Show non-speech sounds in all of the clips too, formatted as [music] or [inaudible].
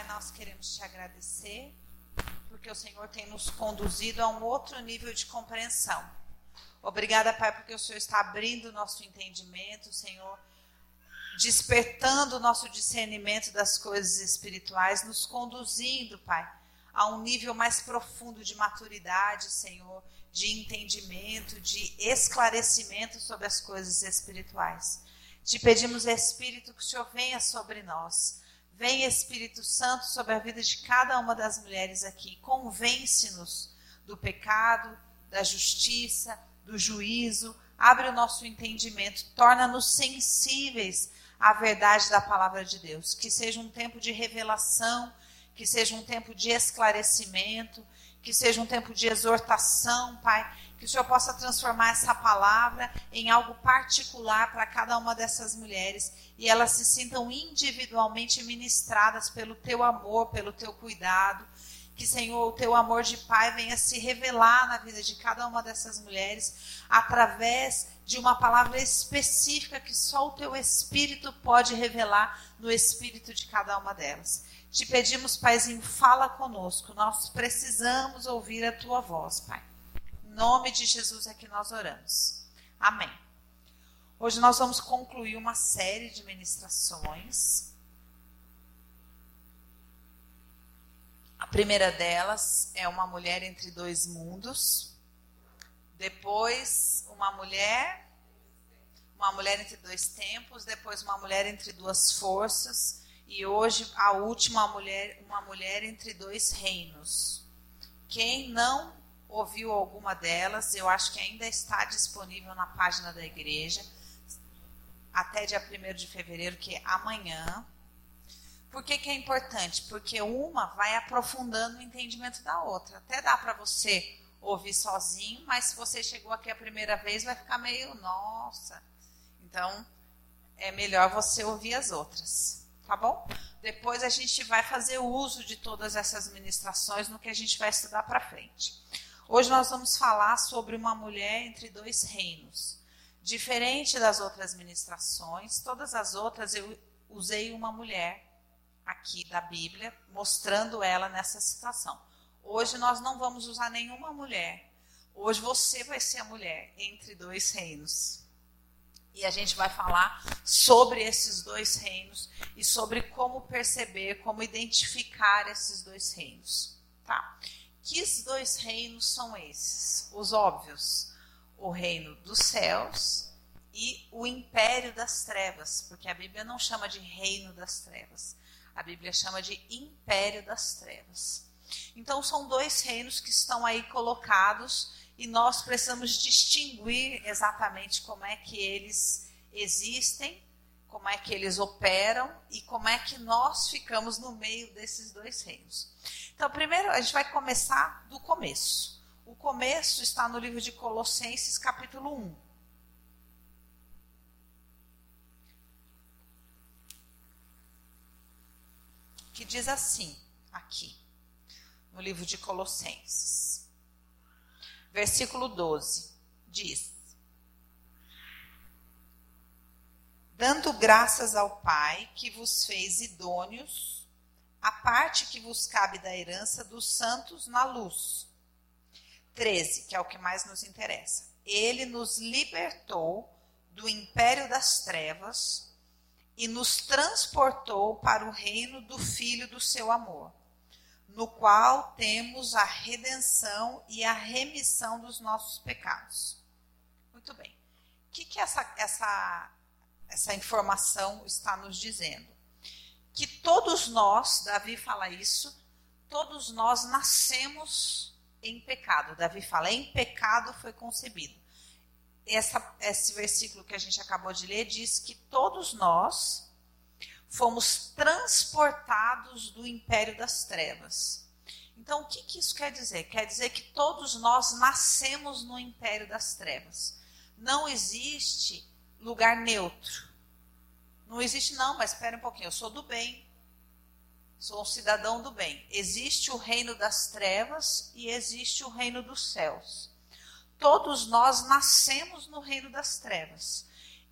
Pai, nós queremos te agradecer, porque o Senhor tem nos conduzido a um outro nível de compreensão. Obrigada, Pai, porque o Senhor está abrindo o nosso entendimento, Senhor, despertando o nosso discernimento das coisas espirituais, nos conduzindo, Pai, a um nível mais profundo de maturidade, Senhor, de entendimento, de esclarecimento sobre as coisas espirituais. Te pedimos, Espírito, que o Senhor venha sobre nós. Vem, Espírito Santo, sobre a vida de cada uma das mulheres aqui. Convence-nos do pecado, da justiça, do juízo. Abre o nosso entendimento, torna-nos sensíveis à verdade da palavra de Deus. Que seja um tempo de revelação, que seja um tempo de esclarecimento, que seja um tempo de exortação, Pai, que o Senhor possa transformar essa palavra em algo particular para cada uma dessas mulheres e elas se sintam individualmente ministradas pelo teu amor, pelo teu cuidado. Que, Senhor, o teu amor de Pai venha se revelar na vida de cada uma dessas mulheres através de uma palavra específica que só o teu Espírito pode revelar no espírito de cada uma delas. Te pedimos, Paizinho, fala conosco. Nós precisamos ouvir a tua voz, Pai. Nome de Jesus é que nós oramos. Amém. Hoje nós vamos concluir uma série de ministrações. A primeira delas é uma mulher entre dois mundos. Depois, uma mulher, uma mulher entre dois tempos. Depois, uma mulher entre duas forças e hoje a última mulher, uma mulher entre dois reinos. Quem não ouviu alguma delas, eu acho que ainda está disponível na página da igreja até dia 1 de fevereiro, que é amanhã. Por que, que é importante? Porque uma vai aprofundando o entendimento da outra. Até dá para você ouvir sozinho, mas se você chegou aqui a primeira vez, vai ficar meio, nossa. Então, é melhor você ouvir as outras tá bom? Depois a gente vai fazer uso de todas essas ministrações no que a gente vai estudar para frente. Hoje nós vamos falar sobre uma mulher entre dois reinos. Diferente das outras ministrações, todas as outras eu usei uma mulher aqui da Bíblia, mostrando ela nessa situação. Hoje nós não vamos usar nenhuma mulher. Hoje você vai ser a mulher entre dois reinos. E a gente vai falar sobre esses dois reinos e sobre como perceber, como identificar esses dois reinos. Tá? Que dois reinos são esses? Os óbvios: o reino dos céus e o império das trevas, porque a Bíblia não chama de reino das trevas, a Bíblia chama de império das trevas. Então, são dois reinos que estão aí colocados e nós precisamos distinguir exatamente como é que eles existem, como é que eles operam e como é que nós ficamos no meio desses dois reinos. Então, primeiro a gente vai começar do começo. O começo está no livro de Colossenses, capítulo 1. Que diz assim, aqui, no livro de Colossenses versículo 12, diz: Dando graças ao Pai que vos fez idôneos, a parte que vos cabe da herança dos santos na luz. 13, que é o que mais nos interessa. Ele nos libertou do império das trevas e nos transportou para o reino do Filho do seu amor no qual temos a redenção e a remissão dos nossos pecados. Muito bem. O que, que essa, essa, essa informação está nos dizendo? Que todos nós, Davi fala isso, todos nós nascemos em pecado. Davi fala, em pecado foi concebido. Essa, esse versículo que a gente acabou de ler diz que todos nós fomos transportados do império das trevas. Então, o que, que isso quer dizer? Quer dizer que todos nós nascemos no império das trevas. Não existe lugar neutro. Não existe, não, mas espera um pouquinho, eu sou do bem. Sou um cidadão do bem. Existe o reino das trevas e existe o reino dos céus. Todos nós nascemos no reino das trevas.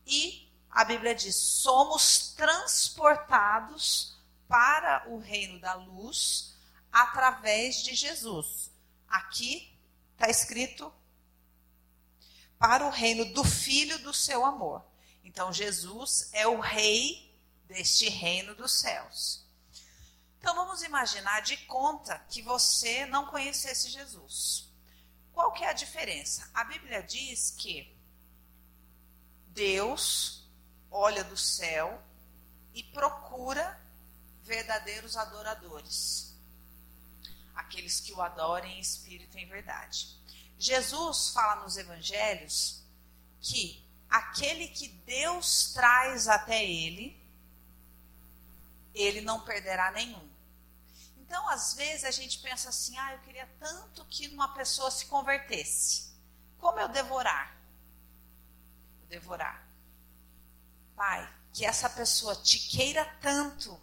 E a Bíblia diz: somos transportados para o reino da luz através de Jesus. Aqui está escrito para o reino do Filho do seu amor. Então, Jesus é o rei deste reino dos céus. Então, vamos imaginar de conta que você não conhecesse Jesus. Qual que é a diferença? A Bíblia diz que Deus olha do céu e procura verdadeiros adoradores. Aqueles que o adorem em espírito e em verdade. Jesus fala nos evangelhos que aquele que Deus traz até ele, ele não perderá nenhum. Então, às vezes, a gente pensa assim: ah, eu queria tanto que uma pessoa se convertesse. Como eu devorar? Devorar. Pai, que essa pessoa te queira tanto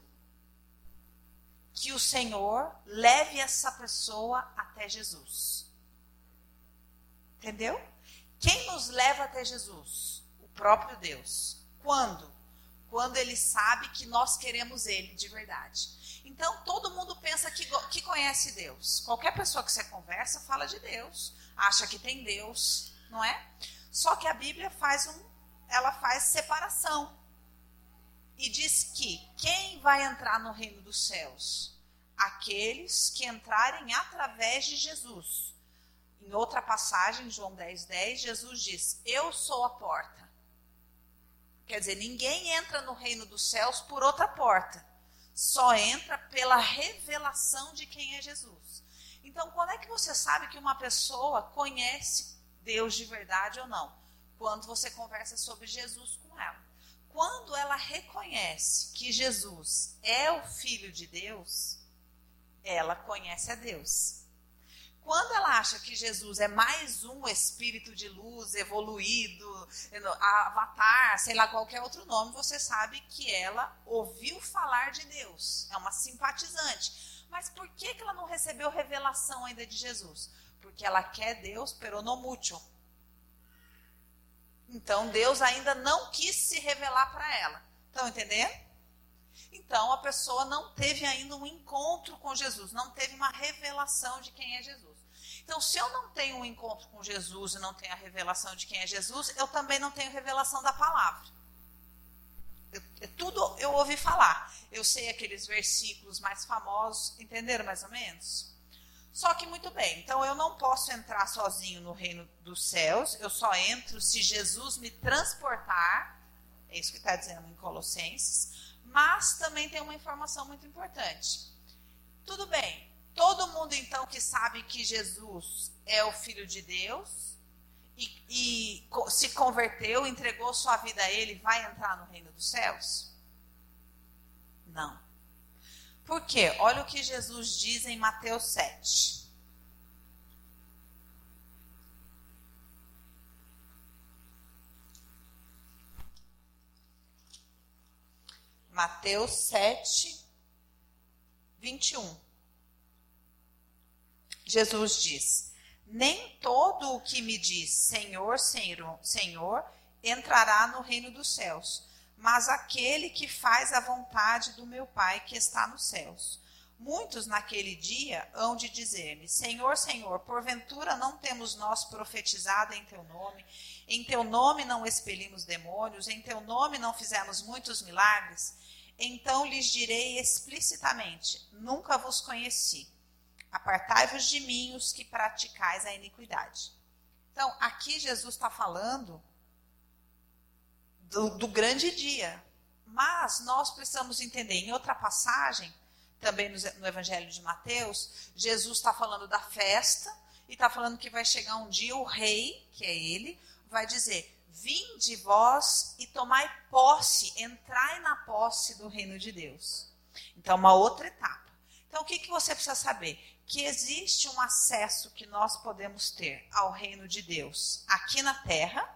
que o Senhor leve essa pessoa até Jesus. Entendeu? Quem nos leva até Jesus? O próprio Deus. Quando? Quando ele sabe que nós queremos ele de verdade. Então, todo mundo pensa que, que conhece Deus. Qualquer pessoa que você conversa fala de Deus, acha que tem Deus, não é? Só que a Bíblia faz um, ela faz separação e diz que quem vai entrar no reino dos céus? Aqueles que entrarem através de Jesus. Em outra passagem, João 10, 10, Jesus diz: Eu sou a porta. Quer dizer, ninguém entra no reino dos céus por outra porta. Só entra pela revelação de quem é Jesus. Então, quando é que você sabe que uma pessoa conhece Deus de verdade ou não? Quando você conversa sobre Jesus com ela quando ela reconhece que Jesus é o Filho de Deus, ela conhece a Deus. Quando ela acha que Jesus é mais um espírito de luz evoluído, avatar, sei lá qualquer outro nome, você sabe que ela ouviu falar de Deus. É uma simpatizante. Mas por que, que ela não recebeu revelação ainda de Jesus? Porque ela quer Deus peronomútil então Deus ainda não quis se revelar para ela. Estão entendendo? Então a pessoa não teve ainda um encontro com Jesus, não teve uma revelação de quem é Jesus. Então, se eu não tenho um encontro com Jesus e não tenho a revelação de quem é Jesus, eu também não tenho revelação da palavra. Eu, eu, tudo eu ouvi falar. Eu sei aqueles versículos mais famosos, entenderam mais ou menos? Só que muito bem, então eu não posso entrar sozinho no reino dos céus, eu só entro se Jesus me transportar, é isso que está dizendo em Colossenses, mas também tem uma informação muito importante. Tudo bem, todo mundo então que sabe que Jesus é o Filho de Deus e, e se converteu, entregou sua vida a Ele, vai entrar no reino dos céus? Não. Por quê? Olha o que Jesus diz em Mateus 7. Mateus 7, 21. Jesus diz: Nem todo o que me diz Senhor, Senhor, Senhor entrará no reino dos céus mas aquele que faz a vontade do meu Pai que está nos céus. Muitos naquele dia hão de dizer-me: Senhor, Senhor, porventura não temos nós profetizado em teu nome? Em teu nome não expelimos demônios? Em teu nome não fizemos muitos milagres? Então lhes direi explicitamente: Nunca vos conheci. Apartai-vos de mim, os que praticais a iniquidade. Então, aqui Jesus está falando do, do grande dia. Mas nós precisamos entender, em outra passagem, também no, Evangelho de Mateus, Jesus está falando da festa e está falando que vai chegar um dia o rei, que é ele, vai dizer: Vinde vós e tomai posse, entrai na posse do reino de Deus. Então, uma outra etapa. Então, o que, que você precisa saber? Que existe um acesso que nós podemos ter ao reino de Deus aqui na terra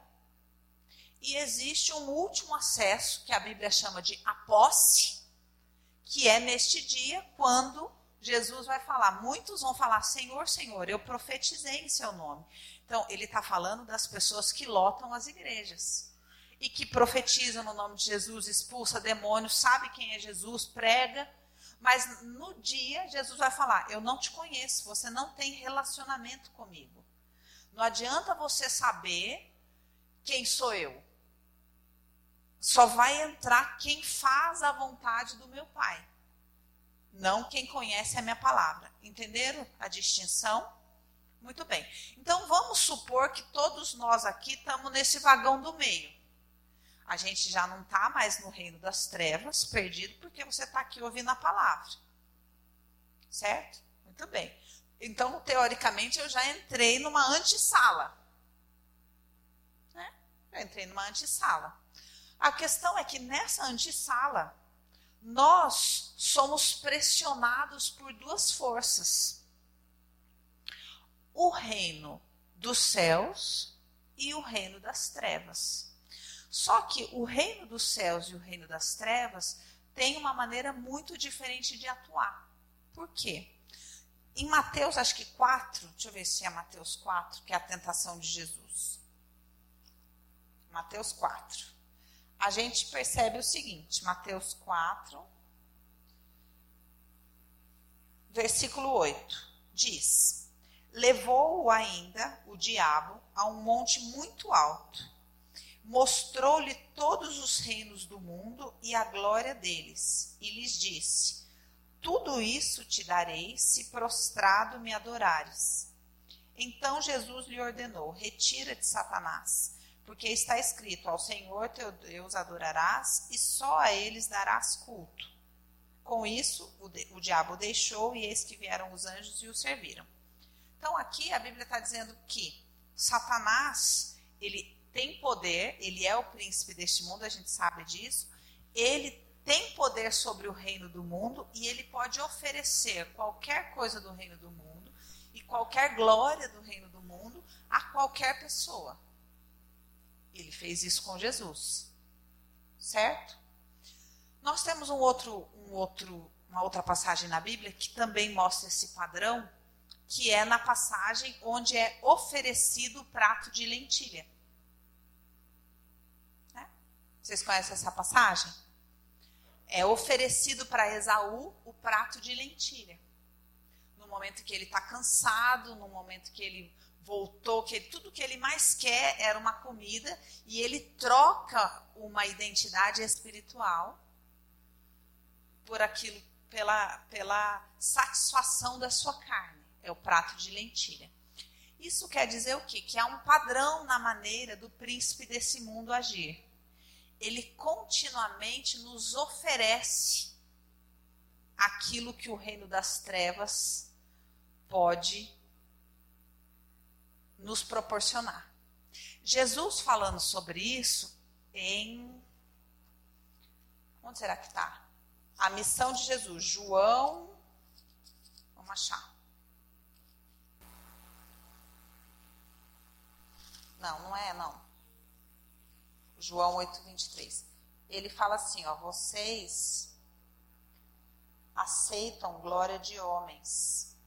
e existe um último acesso, que a Bíblia chama de a posse, que é neste dia, quando Jesus vai falar. Muitos vão falar: Senhor, Senhor, eu profetizei em seu nome. Então, ele está falando das pessoas que lotam as igrejas e que profetizam no nome de Jesus, expulsa demônios, sabe quem é Jesus, prega. Mas no dia, Jesus vai falar: Eu não te conheço, você não tem relacionamento comigo. Não adianta você saber quem sou eu. Só vai entrar quem faz a vontade do meu Pai, não quem conhece a minha palavra. Entenderam a distinção? Muito bem. Então vamos supor que todos nós aqui estamos nesse vagão do meio. A gente já não está mais no reino das trevas, perdido, porque você está aqui ouvindo a palavra. Certo? Muito bem. Então, teoricamente, eu já entrei numa antessala. Né? Eu entrei numa antessala. A questão é que nessa antessala, nós somos pressionados por duas forças: o reino dos céus e o reino das trevas. Só que o reino dos céus e o reino das trevas tem uma maneira muito diferente de atuar. Por quê? Em Mateus, acho que 4, deixa eu ver se é Mateus 4, que é a tentação de Jesus. Mateus 4. A gente percebe o seguinte, Mateus 4, versículo 8, diz: Levou-o ainda, o diabo, a um monte muito alto mostrou-lhe todos os reinos do mundo e a glória deles, e lhes disse: Tudo isso te darei se prostrado me adorares. Então Jesus lhe ordenou: Retira-te, Satanás, porque está escrito: Ao Senhor teu Deus adorarás e só a eles darás culto. Com isso, o, de, o diabo deixou e eis que vieram os anjos e o serviram. Então aqui a Bíblia está dizendo que Satanás ele tem poder, ele é o príncipe deste mundo, a gente sabe disso. Ele tem poder sobre o reino do mundo e ele pode oferecer qualquer coisa do reino do mundo e qualquer glória do reino do mundo a qualquer pessoa. Ele fez isso com Jesus. Certo? Nós temos um outro, um outro, uma outra passagem na Bíblia que também mostra esse padrão, que é na passagem onde é oferecido o prato de lentilha. Vocês conhecem essa passagem? É oferecido para Esaú o prato de lentilha. No momento que ele está cansado, no momento que ele voltou, que ele, tudo que ele mais quer era uma comida, e ele troca uma identidade espiritual por aquilo, pela, pela satisfação da sua carne. É o prato de lentilha. Isso quer dizer o quê? Que há um padrão na maneira do príncipe desse mundo agir ele continuamente nos oferece aquilo que o reino das trevas pode nos proporcionar. Jesus falando sobre isso em. Onde será que está? A missão de Jesus. João. Vamos achar. Não, não é, não. João 8:23. Ele fala assim, ó, vocês aceitam glória de homens.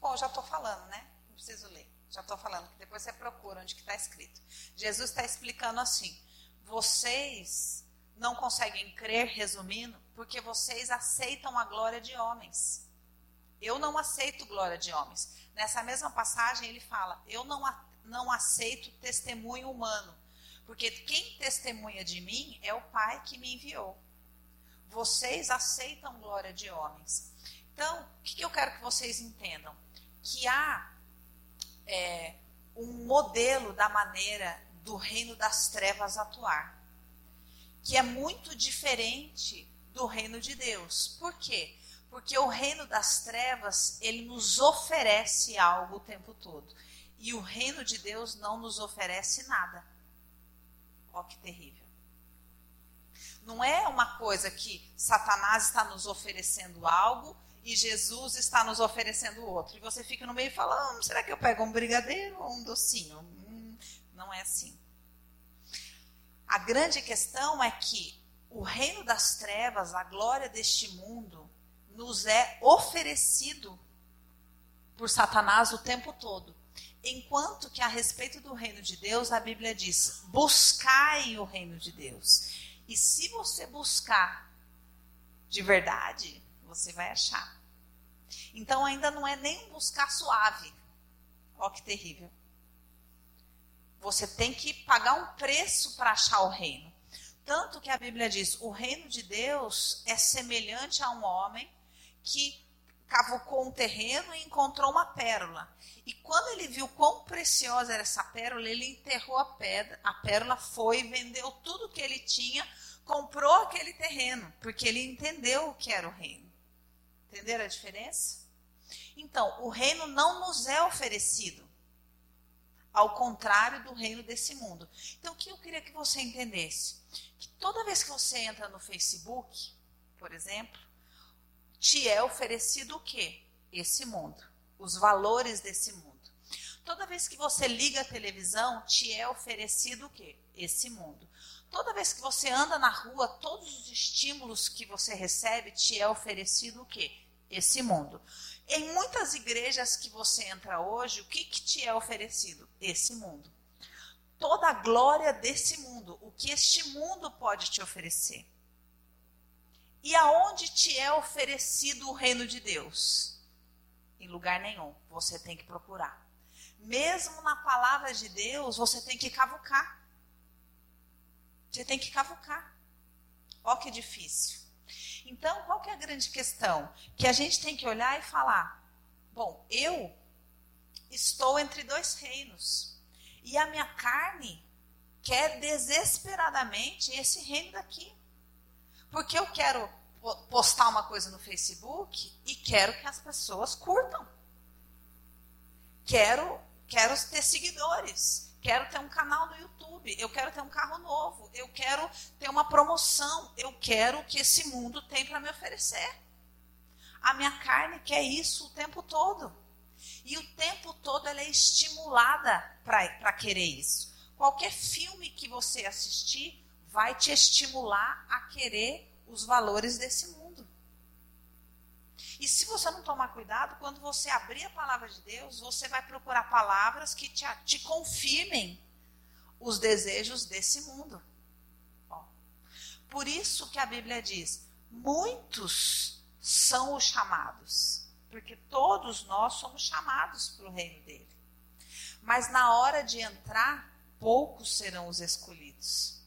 Bom, já estou falando, né? Não preciso ler. Já estou falando, que depois você procura onde que está escrito. Jesus está explicando assim: vocês não conseguem crer, resumindo, porque vocês aceitam a glória de homens. Eu não aceito glória de homens. Nessa mesma passagem, ele fala: Eu não, não aceito testemunho humano, porque quem testemunha de mim é o Pai que me enviou. Vocês aceitam glória de homens. Então, o que, eu quero que vocês entendam? Que há é, um modelo da maneira do reino das trevas atuar, que é muito diferente do reino de Deus. Por quê? Porque o reino das trevas, ele nos oferece algo o tempo todo. E o reino de Deus não nos oferece nada. Ó, que terrível. Não é uma coisa que Satanás está nos oferecendo algo e Jesus está nos oferecendo outro. E você fica no meio e fala: hum, será que eu pego um brigadeiro ou um docinho? Hum, não é assim. A grande questão é que o reino das trevas, a glória deste mundo, nos é oferecido por Satanás o tempo todo. Enquanto que a respeito do reino de Deus, a Bíblia diz: buscai o reino de Deus. E se você buscar de verdade, você vai achar. Então ainda não é nem buscar suave. Ó que terrível. Você tem que pagar um preço para achar o reino. Tanto que a Bíblia diz: o reino de Deus é semelhante a um homem que cavucou um terreno e encontrou uma pérola. E quando ele viu quão preciosa era essa pérola, ele enterrou a pedra, a pérola foi, vendeu tudo que ele tinha, comprou aquele terreno, porque ele entendeu o que era o reino. Entenderam a diferença? Então, o reino não nos é oferecido, ao contrário do reino desse mundo. Então, o que eu queria que você entendesse? Que toda vez que você entra no Facebook, por exemplo, te é oferecido o quê? Esse mundo, os valores desse mundo. Toda vez que você liga a televisão, te é oferecido o quê? Esse mundo. Toda vez que você anda na rua, todos os estímulos que você recebe te é oferecido o quê? Esse mundo. Em muitas igrejas que você entra hoje, o que, que te é oferecido? Esse mundo. Toda a glória desse mundo, o que este mundo pode te oferecer. E aonde te é oferecido o reino de Deus? Em lugar nenhum. Você tem que procurar. Mesmo na palavra de Deus, você tem que cavucar. Você tem que cavucar. Ó que difícil. Então, qual que é a grande questão? Que a gente tem que olhar e falar: bom, eu estou entre dois reinos. E a minha carne quer desesperadamente esse reino daqui. Porque eu quero postar uma coisa no Facebook e quero que as pessoas curtam. Quero, quero ter seguidores. Quero ter um canal no YouTube. Eu quero ter um carro novo. Eu quero ter uma promoção. Eu quero o que esse mundo tem para me oferecer. A minha carne quer isso o tempo todo. E o tempo todo ela é estimulada para querer isso. Qualquer filme que você assistir, vai te estimular a querer os valores desse mundo. E se você não tomar cuidado, quando você abrir a palavra de Deus, você vai procurar palavras que te, te confirmem os desejos desse mundo. Ó. Por isso que a Bíblia diz: muitos são os chamados, porque todos nós somos chamados para o reino dele. Mas na hora de entrar, poucos serão os escolhidos.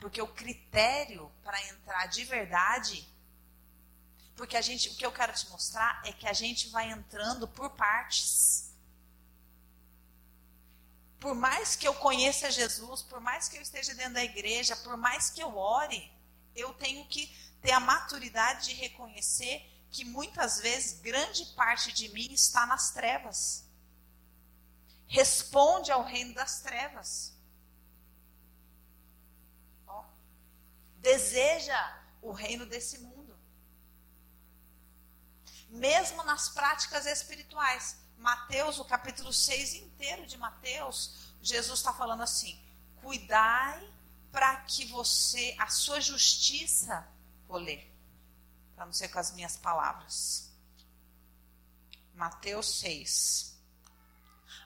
Porque o critério para entrar de verdade, porque a gente, o que eu quero te mostrar é que a gente vai entrando por partes. Por mais que eu conheça Jesus, por mais que eu esteja dentro da igreja, por mais que eu ore, eu tenho que ter a maturidade de reconhecer que muitas vezes grande parte de mim está nas trevas. Responde ao reino das trevas. Deseja o reino desse mundo. Mesmo nas práticas espirituais. Mateus, o capítulo 6 inteiro de Mateus, Jesus está falando assim: cuidai para que você, a sua justiça, vou ler, para não ser com as minhas palavras. Mateus 6.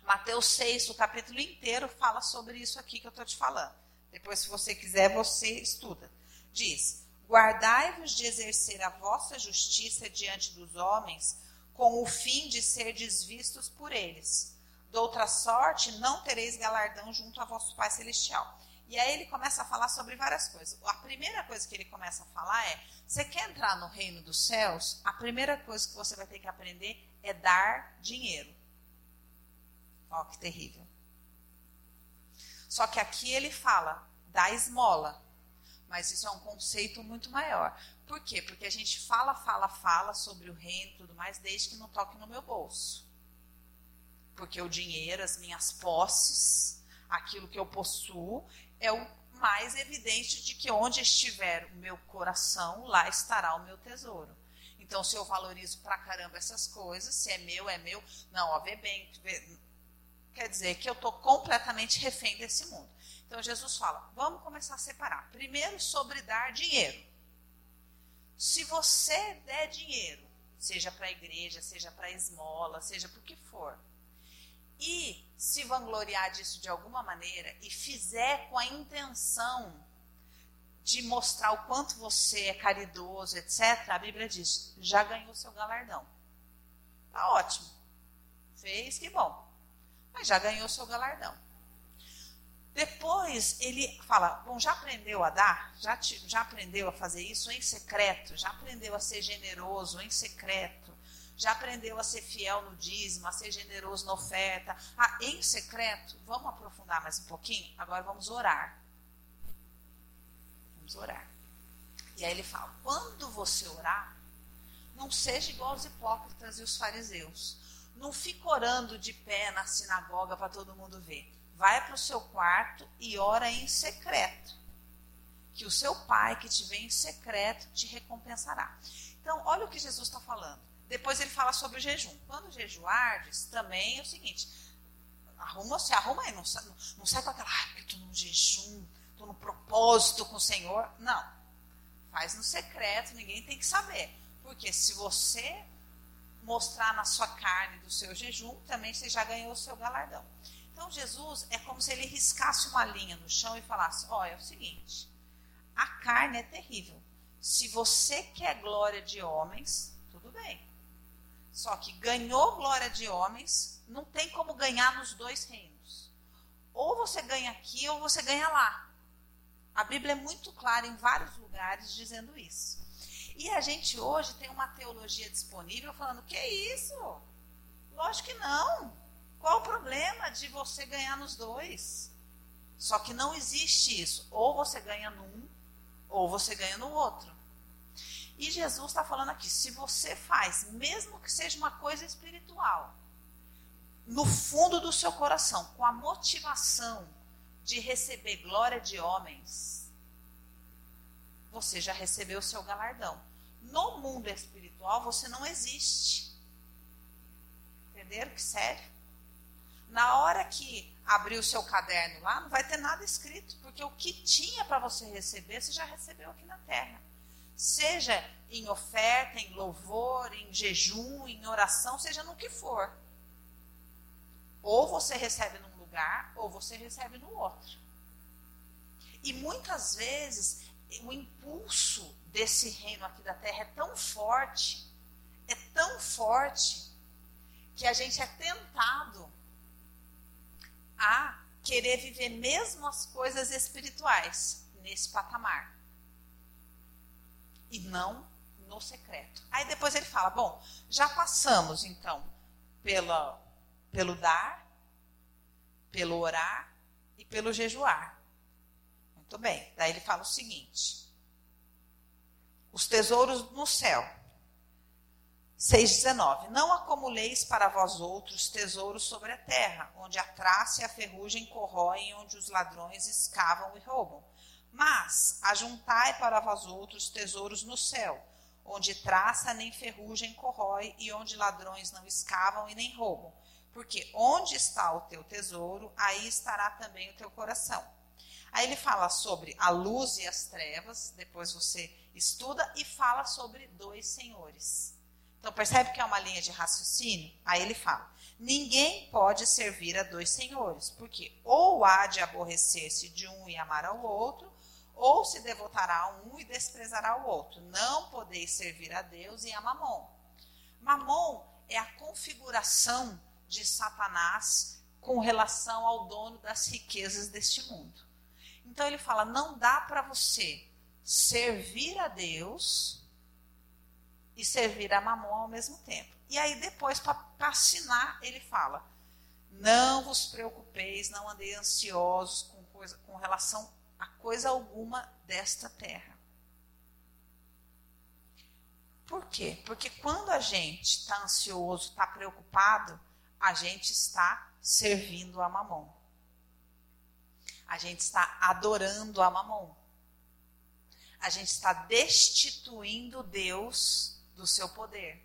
Mateus 6, o capítulo inteiro, fala sobre isso aqui que eu estou te falando. Depois, se você quiser, você estuda diz: Guardai-vos de exercer a vossa justiça diante dos homens, com o fim de ser desvistos por eles. De outra sorte, não tereis galardão junto a vosso Pai Celestial. E aí ele começa a falar sobre várias coisas. A primeira coisa que ele começa a falar é: você quer entrar no reino dos céus? A primeira coisa que você vai ter que aprender é dar dinheiro. Ó, que terrível. Só que aqui ele fala: dá esmola. Mas isso é um conceito muito maior. Por quê? Porque a gente fala, fala, fala sobre o reino e tudo mais, desde que não toque no meu bolso. Porque o dinheiro, as minhas posses, aquilo que eu possuo, é o mais evidente de que onde estiver o meu coração, lá estará o meu tesouro. Então, se eu valorizo pra caramba essas coisas, se é meu, é meu. Não, ó, vê bem. Vê, quer dizer que eu estou completamente refém desse mundo. Então Jesus fala: vamos começar a separar. Primeiro, sobre dar dinheiro. Se você der dinheiro, seja para a igreja, seja para a esmola, seja para o que for, e se vangloriar disso de alguma maneira e fizer com a intenção de mostrar o quanto você é caridoso, etc., a Bíblia diz: já ganhou seu galardão. Tá ótimo. Fez, que bom. Mas já ganhou seu galardão. Depois ele fala: Bom, já aprendeu a dar? Já, te, já aprendeu a fazer isso em secreto? Já aprendeu a ser generoso em secreto? Já aprendeu a ser fiel no dízimo, a ser generoso na oferta? Ah, em secreto? Vamos aprofundar mais um pouquinho? Agora vamos orar. Vamos orar. E aí ele fala: quando você orar, não seja igual aos hipócritas e os fariseus. Não fique orando de pé na sinagoga para todo mundo ver. Vai para o seu quarto e ora em secreto. Que o seu pai que te vê em secreto te recompensará. Então, olha o que Jesus está falando. Depois ele fala sobre o jejum. Quando jejuardes, também é o seguinte: arruma, se arruma aí, não, não, não sai com aquela, ah, porque estou no jejum, estou no propósito com o Senhor. Não. Faz no secreto, ninguém tem que saber. Porque se você mostrar na sua carne do seu jejum, também você já ganhou o seu galardão. Então Jesus é como se ele riscasse uma linha no chão e falasse: Olha, é o seguinte, a carne é terrível. Se você quer glória de homens, tudo bem. Só que ganhou glória de homens, não tem como ganhar nos dois reinos. Ou você ganha aqui ou você ganha lá. A Bíblia é muito clara em vários lugares dizendo isso. E a gente hoje tem uma teologia disponível falando: que isso? Lógico que não. Qual o problema de você ganhar nos dois? Só que não existe isso. Ou você ganha num, ou você ganha no outro. E Jesus está falando aqui: se você faz, mesmo que seja uma coisa espiritual, no fundo do seu coração, com a motivação de receber glória de homens, você já recebeu o seu galardão. No mundo espiritual, você não existe. Entenderam que sério? Na hora que abrir o seu caderno lá, não vai ter nada escrito, porque o que tinha para você receber, você já recebeu aqui na terra. Seja em oferta, em louvor, em jejum, em oração, seja no que for. Ou você recebe num lugar, ou você recebe no outro. E muitas vezes o impulso desse reino aqui da terra é tão forte, é tão forte, que a gente é tentado a querer viver mesmo as coisas espirituais nesse patamar. E não no secreto. Aí depois ele fala: bom, já passamos então pela, pelo dar, pelo orar e pelo jejuar. Muito bem. Daí ele fala o seguinte: os tesouros no céu. 6,19. Não acumuleis para vós outros tesouros sobre a terra, onde a traça e a ferrugem corroem, onde os ladrões escavam e roubam. Mas ajuntai para vós outros tesouros no céu, onde traça nem ferrugem corrói, e onde ladrões não escavam e nem roubam. Porque onde está o teu tesouro, aí estará também o teu coração. Aí ele fala sobre a luz e as trevas, depois você estuda e fala sobre dois senhores. Então percebe que é uma linha de raciocínio? Aí ele fala: ninguém pode servir a dois senhores, porque ou há de aborrecer-se de um e amar ao outro, ou se devotará a um e desprezará o outro. Não podeis servir a Deus e a Mamon. Mamon é a configuração de Satanás com relação ao dono das riquezas deste mundo. Então ele fala: não dá para você servir a Deus e servir a Mamon ao mesmo tempo. E aí depois, para assinar, ele fala: não vos preocupeis, não andei ansiosos com, coisa, com relação a coisa alguma desta terra. Por quê? Porque quando a gente está ansioso, está preocupado, a gente está servindo a Mamon a gente está adorando a Mamon. A gente está destituindo Deus do seu poder.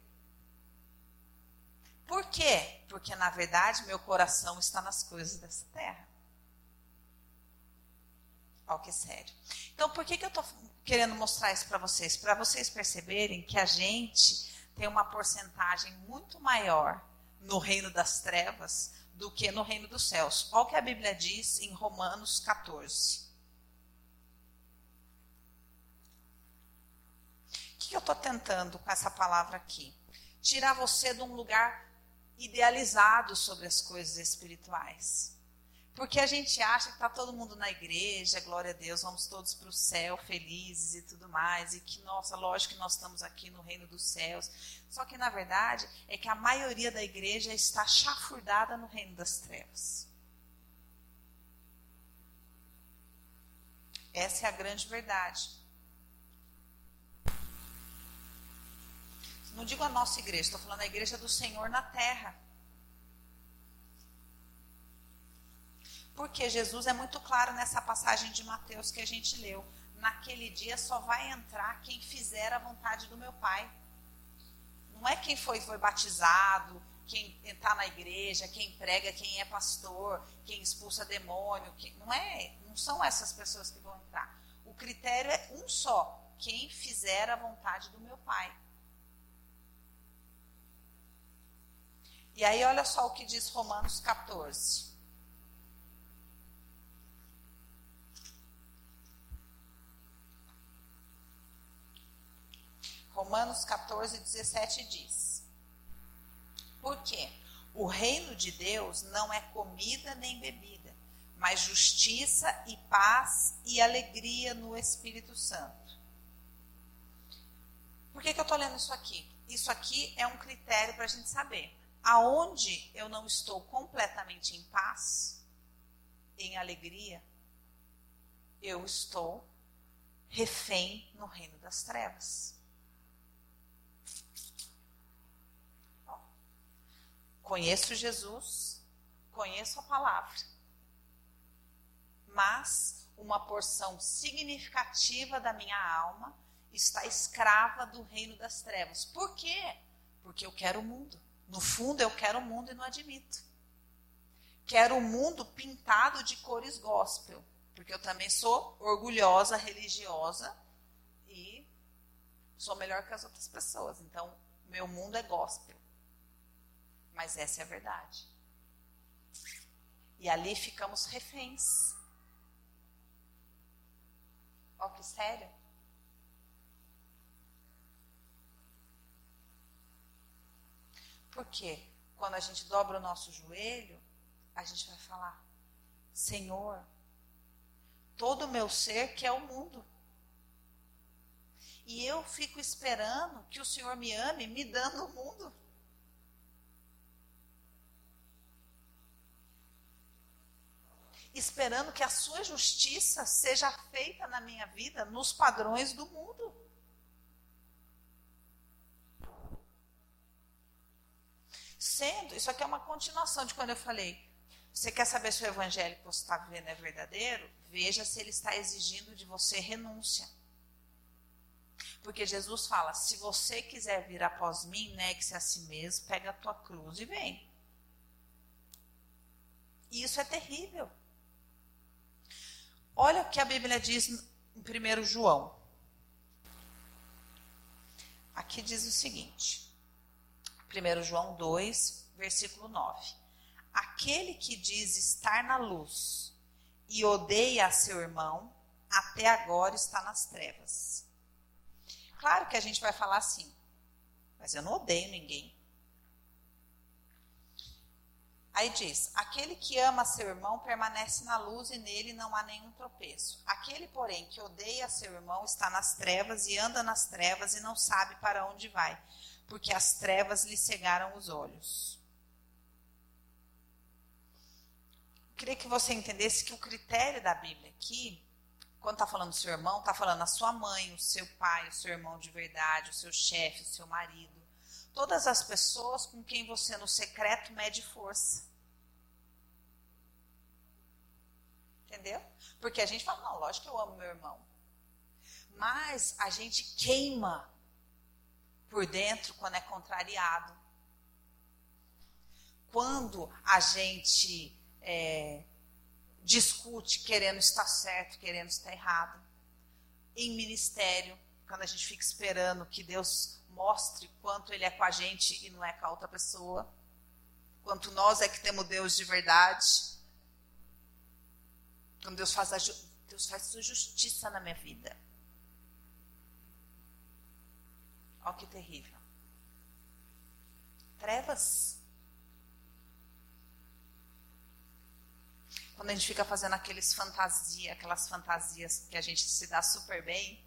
Por quê? Porque, na verdade, meu coração está nas coisas dessa terra. Olha que sério. Então, por que, que eu estou querendo mostrar isso para vocês? Para vocês perceberem que a gente tem uma porcentagem muito maior no reino das trevas do que no reino dos céus. Olha o que a Bíblia diz em Romanos 14. Eu estou tentando com essa palavra aqui? Tirar você de um lugar idealizado sobre as coisas espirituais. Porque a gente acha que está todo mundo na igreja, glória a Deus, vamos todos para o céu felizes e tudo mais. E que, nossa, lógico que nós estamos aqui no reino dos céus. Só que, na verdade, é que a maioria da igreja está chafurdada no reino das trevas. Essa é a grande verdade. Não digo a nossa igreja, estou falando a igreja do Senhor na terra. Porque Jesus é muito claro nessa passagem de Mateus que a gente leu. Naquele dia só vai entrar quem fizer a vontade do meu Pai. Não é quem foi, foi batizado, quem está na igreja, quem prega, quem é pastor, quem expulsa demônio. Quem, não é, não são essas pessoas que vão entrar. O critério é um só: quem fizer a vontade do meu Pai. E aí, olha só o que diz Romanos 14. Romanos 14, 17 diz: Porque o reino de Deus não é comida nem bebida, mas justiça e paz e alegria no Espírito Santo. Por que, que eu estou lendo isso aqui? Isso aqui é um critério para a gente saber. Aonde eu não estou completamente em paz, em alegria, eu estou refém no reino das trevas. Conheço Jesus, conheço a palavra, mas uma porção significativa da minha alma está escrava do reino das trevas. Por quê? Porque eu quero o mundo. No fundo, eu quero o mundo e não admito. Quero o mundo pintado de cores gospel, porque eu também sou orgulhosa, religiosa e sou melhor que as outras pessoas. Então, meu mundo é gospel. Mas essa é a verdade. E ali ficamos reféns. Ó, que sério. Porque quando a gente dobra o nosso joelho, a gente vai falar: Senhor, todo o meu ser que é o mundo. E eu fico esperando que o Senhor me ame me dando o mundo. esperando que a sua justiça seja feita na minha vida nos padrões do mundo. Sendo, isso aqui é uma continuação de quando eu falei, você quer saber se o evangelho que você está vivendo é verdadeiro? Veja se ele está exigindo de você renúncia. Porque Jesus fala: se você quiser vir após mim, negue-se a si mesmo, pega a tua cruz e vem. E isso é terrível. Olha o que a Bíblia diz em 1 João. Aqui diz o seguinte: 1 João 2, versículo 9. Aquele que diz estar na luz e odeia a seu irmão, até agora está nas trevas. Claro que a gente vai falar assim, mas eu não odeio ninguém. Aí diz: aquele que ama seu irmão permanece na luz e nele não há nenhum tropeço. Aquele, porém, que odeia seu irmão está nas trevas e anda nas trevas e não sabe para onde vai, porque as trevas lhe cegaram os olhos. Eu queria que você entendesse que o critério da Bíblia aqui, quando está falando do seu irmão, está falando a sua mãe, o seu pai, o seu irmão de verdade, o seu chefe, o seu marido. Todas as pessoas com quem você no secreto mede força. Entendeu? Porque a gente fala, não, lógico que eu amo meu irmão. Mas a gente queima por dentro quando é contrariado. Quando a gente é, discute querendo estar certo, querendo estar errado. Em ministério, quando a gente fica esperando que Deus mostre quanto Ele é com a gente e não é com a outra pessoa. Quanto nós é que temos Deus de verdade. Quando Deus faz, a Deus faz justiça na minha vida. Que terrível. Trevas. Quando a gente fica fazendo aqueles fantasia, aquelas fantasias que a gente se dá super bem,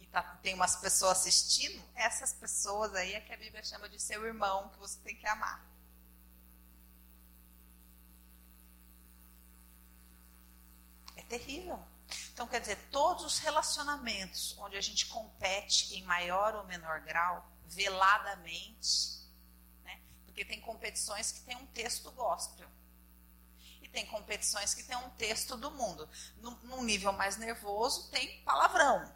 e tá, tem umas pessoas assistindo, essas pessoas aí é que a Bíblia chama de seu irmão, que você tem que amar. É terrível. Então, quer dizer, todos os relacionamentos onde a gente compete em maior ou menor grau, veladamente, né? porque tem competições que tem um texto gospel. E tem competições que tem um texto do mundo. Num nível mais nervoso, tem palavrão.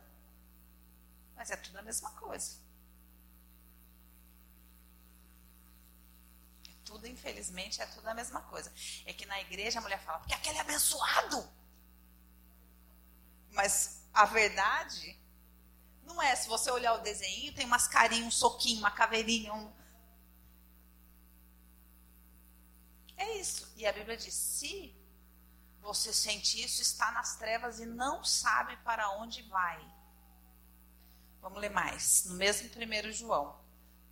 Mas é tudo a mesma coisa. É tudo, infelizmente, é tudo a mesma coisa. É que na igreja a mulher fala, porque aquele é abençoado. Mas a verdade não é. Se você olhar o desenho, tem umas carinhas, um soquinho, uma caveirinha. Um... É isso. E a Bíblia diz: se você sente isso, está nas trevas e não sabe para onde vai. Vamos ler mais. No mesmo 1 João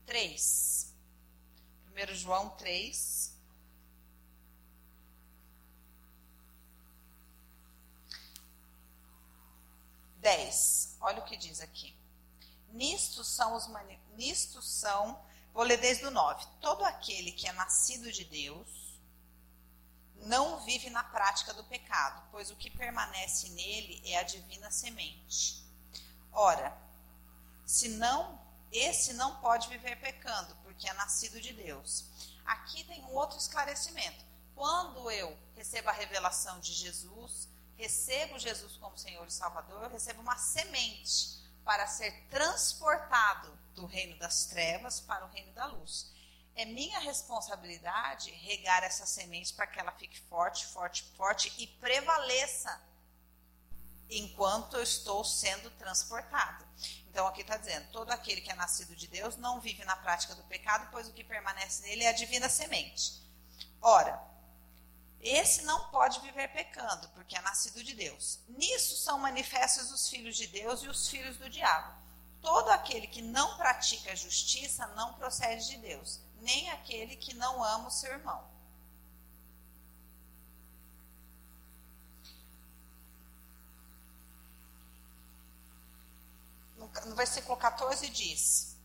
3. 1 João 3. 10. Olha o que diz aqui. Nisto são os mani... nisto são, vou ler desde o 9. Todo aquele que é nascido de Deus não vive na prática do pecado, pois o que permanece nele é a divina semente. Ora, se não, esse não pode viver pecando, porque é nascido de Deus. Aqui tem um outro esclarecimento. Quando eu recebo a revelação de Jesus, recebo Jesus como Senhor e Salvador, eu recebo uma semente para ser transportado do reino das trevas para o reino da luz. É minha responsabilidade regar essa semente para que ela fique forte, forte, forte e prevaleça enquanto eu estou sendo transportado. Então aqui está dizendo: todo aquele que é nascido de Deus não vive na prática do pecado, pois o que permanece nele é a divina semente. Ora, esse não pode viver pecando, porque é nascido de Deus. Nisso são manifestos os filhos de Deus e os filhos do diabo. Todo aquele que não pratica justiça não procede de Deus, nem aquele que não ama o seu irmão. No versículo 14 diz: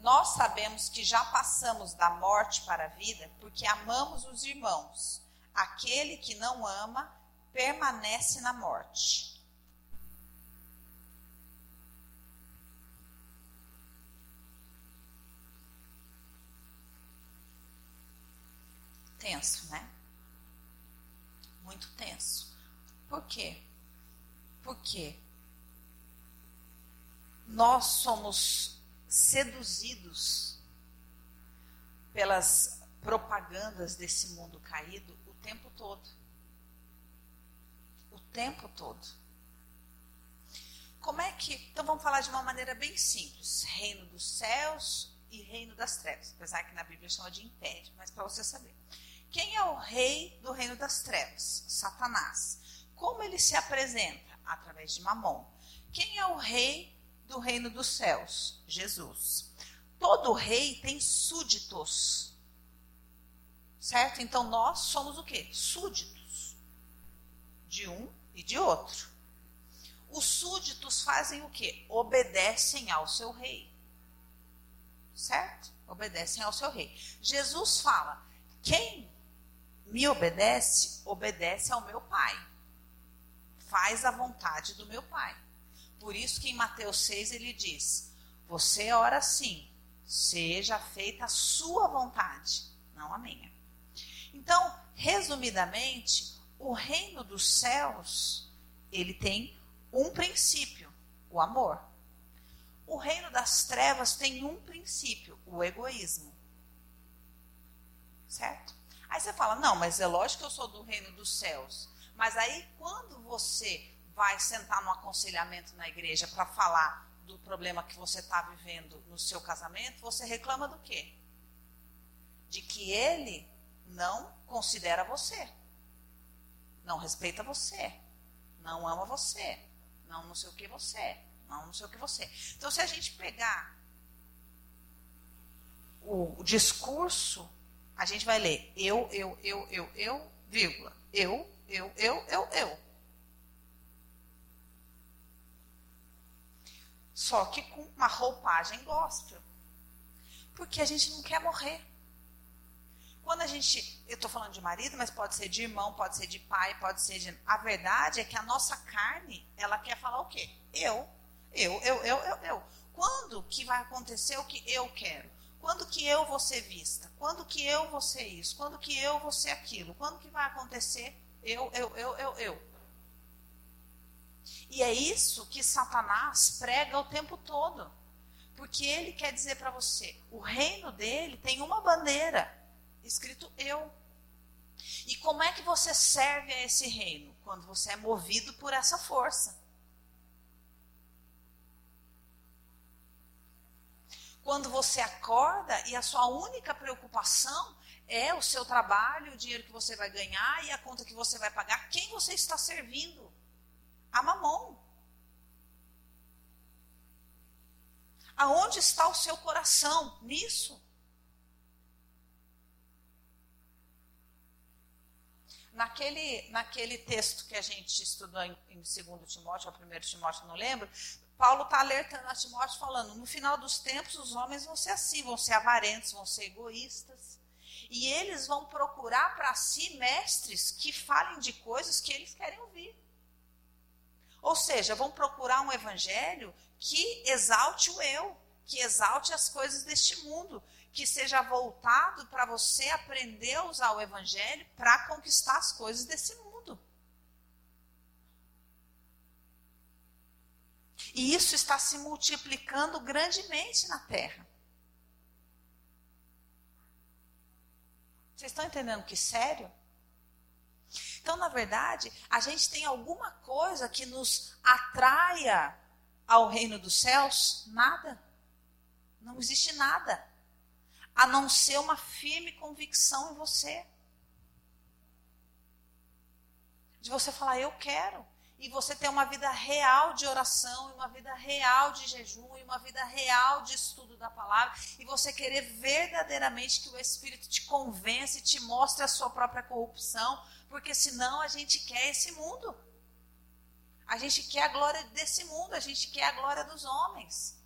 nós sabemos que já passamos da morte para a vida porque amamos os irmãos. Aquele que não ama permanece na morte. Tenso, né? Muito tenso. Por quê? Porque nós somos seduzidos pelas propagandas desse mundo caído o tempo todo. O tempo todo. Como é que. Então vamos falar de uma maneira bem simples: reino dos céus e reino das trevas. Apesar que na Bíblia chama de império, mas para você saber. Quem é o rei do reino das trevas? Satanás. Como ele se apresenta? Através de Mamon. Quem é o rei do reino dos céus, Jesus. Todo rei tem súditos. Certo? Então nós somos o quê? Súditos. De um e de outro. Os súditos fazem o quê? Obedecem ao seu rei. Certo? Obedecem ao seu rei. Jesus fala: quem me obedece, obedece ao meu Pai. Faz a vontade do meu Pai. Por isso que em Mateus 6 ele diz: Você ora assim, seja feita a sua vontade, não a minha. Então, resumidamente, o reino dos céus, ele tem um princípio, o amor. O reino das trevas tem um princípio, o egoísmo. Certo? Aí você fala: "Não, mas é lógico que eu sou do reino dos céus". Mas aí quando você vai sentar no aconselhamento na igreja para falar do problema que você está vivendo no seu casamento, você reclama do quê? De que ele não considera você, não respeita você, não ama você, não não sei o que você, Não, não sei o que você. Então, se a gente pegar o, o discurso, a gente vai ler eu, eu, eu, eu, eu, vírgula. Eu, eu, eu, eu, eu. Só que com uma roupagem gospel. Porque a gente não quer morrer. Quando a gente, eu estou falando de marido, mas pode ser de irmão, pode ser de pai, pode ser de. A verdade é que a nossa carne, ela quer falar o quê? Eu, eu, eu, eu, eu, eu. Quando que vai acontecer o que eu quero? Quando que eu vou ser vista? Quando que eu vou ser isso? Quando que eu vou ser aquilo? Quando que vai acontecer eu, eu, eu, eu, eu? E é isso que Satanás prega o tempo todo. Porque ele quer dizer para você, o reino dele tem uma bandeira, escrito eu. E como é que você serve a esse reino? Quando você é movido por essa força. Quando você acorda e a sua única preocupação é o seu trabalho, o dinheiro que você vai ganhar e a conta que você vai pagar, quem você está servindo? A mamon. Aonde está o seu coração? Nisso. Naquele, naquele texto que a gente estudou em, em 2 Timóteo, ou 1 Timóteo, não lembro, Paulo está alertando a Timóteo, falando: no final dos tempos, os homens vão ser assim, vão ser avarentos, vão ser egoístas. E eles vão procurar para si mestres que falem de coisas que eles querem ouvir. Ou seja, vão procurar um evangelho que exalte o eu, que exalte as coisas deste mundo, que seja voltado para você aprender a usar o evangelho para conquistar as coisas desse mundo. E isso está se multiplicando grandemente na terra. Vocês estão entendendo que sério? Então, na verdade, a gente tem alguma coisa que nos atraia ao reino dos céus? Nada. Não existe nada a não ser uma firme convicção em você. De você falar, eu quero. E você ter uma vida real de oração, e uma vida real de jejum, e uma vida real de estudo da palavra, e você querer verdadeiramente que o Espírito te convença e te mostre a sua própria corrupção, porque senão a gente quer esse mundo. A gente quer a glória desse mundo, a gente quer a glória dos homens.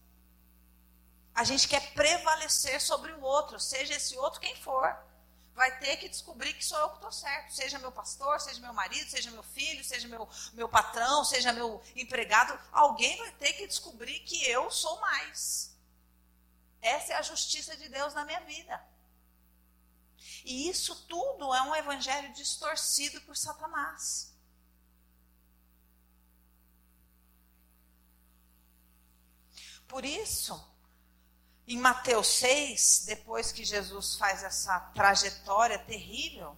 A gente quer prevalecer sobre o outro, seja esse outro quem for. Vai ter que descobrir que sou eu que estou certo. Seja meu pastor, seja meu marido, seja meu filho, seja meu, meu patrão, seja meu empregado. Alguém vai ter que descobrir que eu sou mais. Essa é a justiça de Deus na minha vida. E isso tudo é um evangelho distorcido por Satanás. Por isso, em Mateus 6, depois que Jesus faz essa trajetória terrível,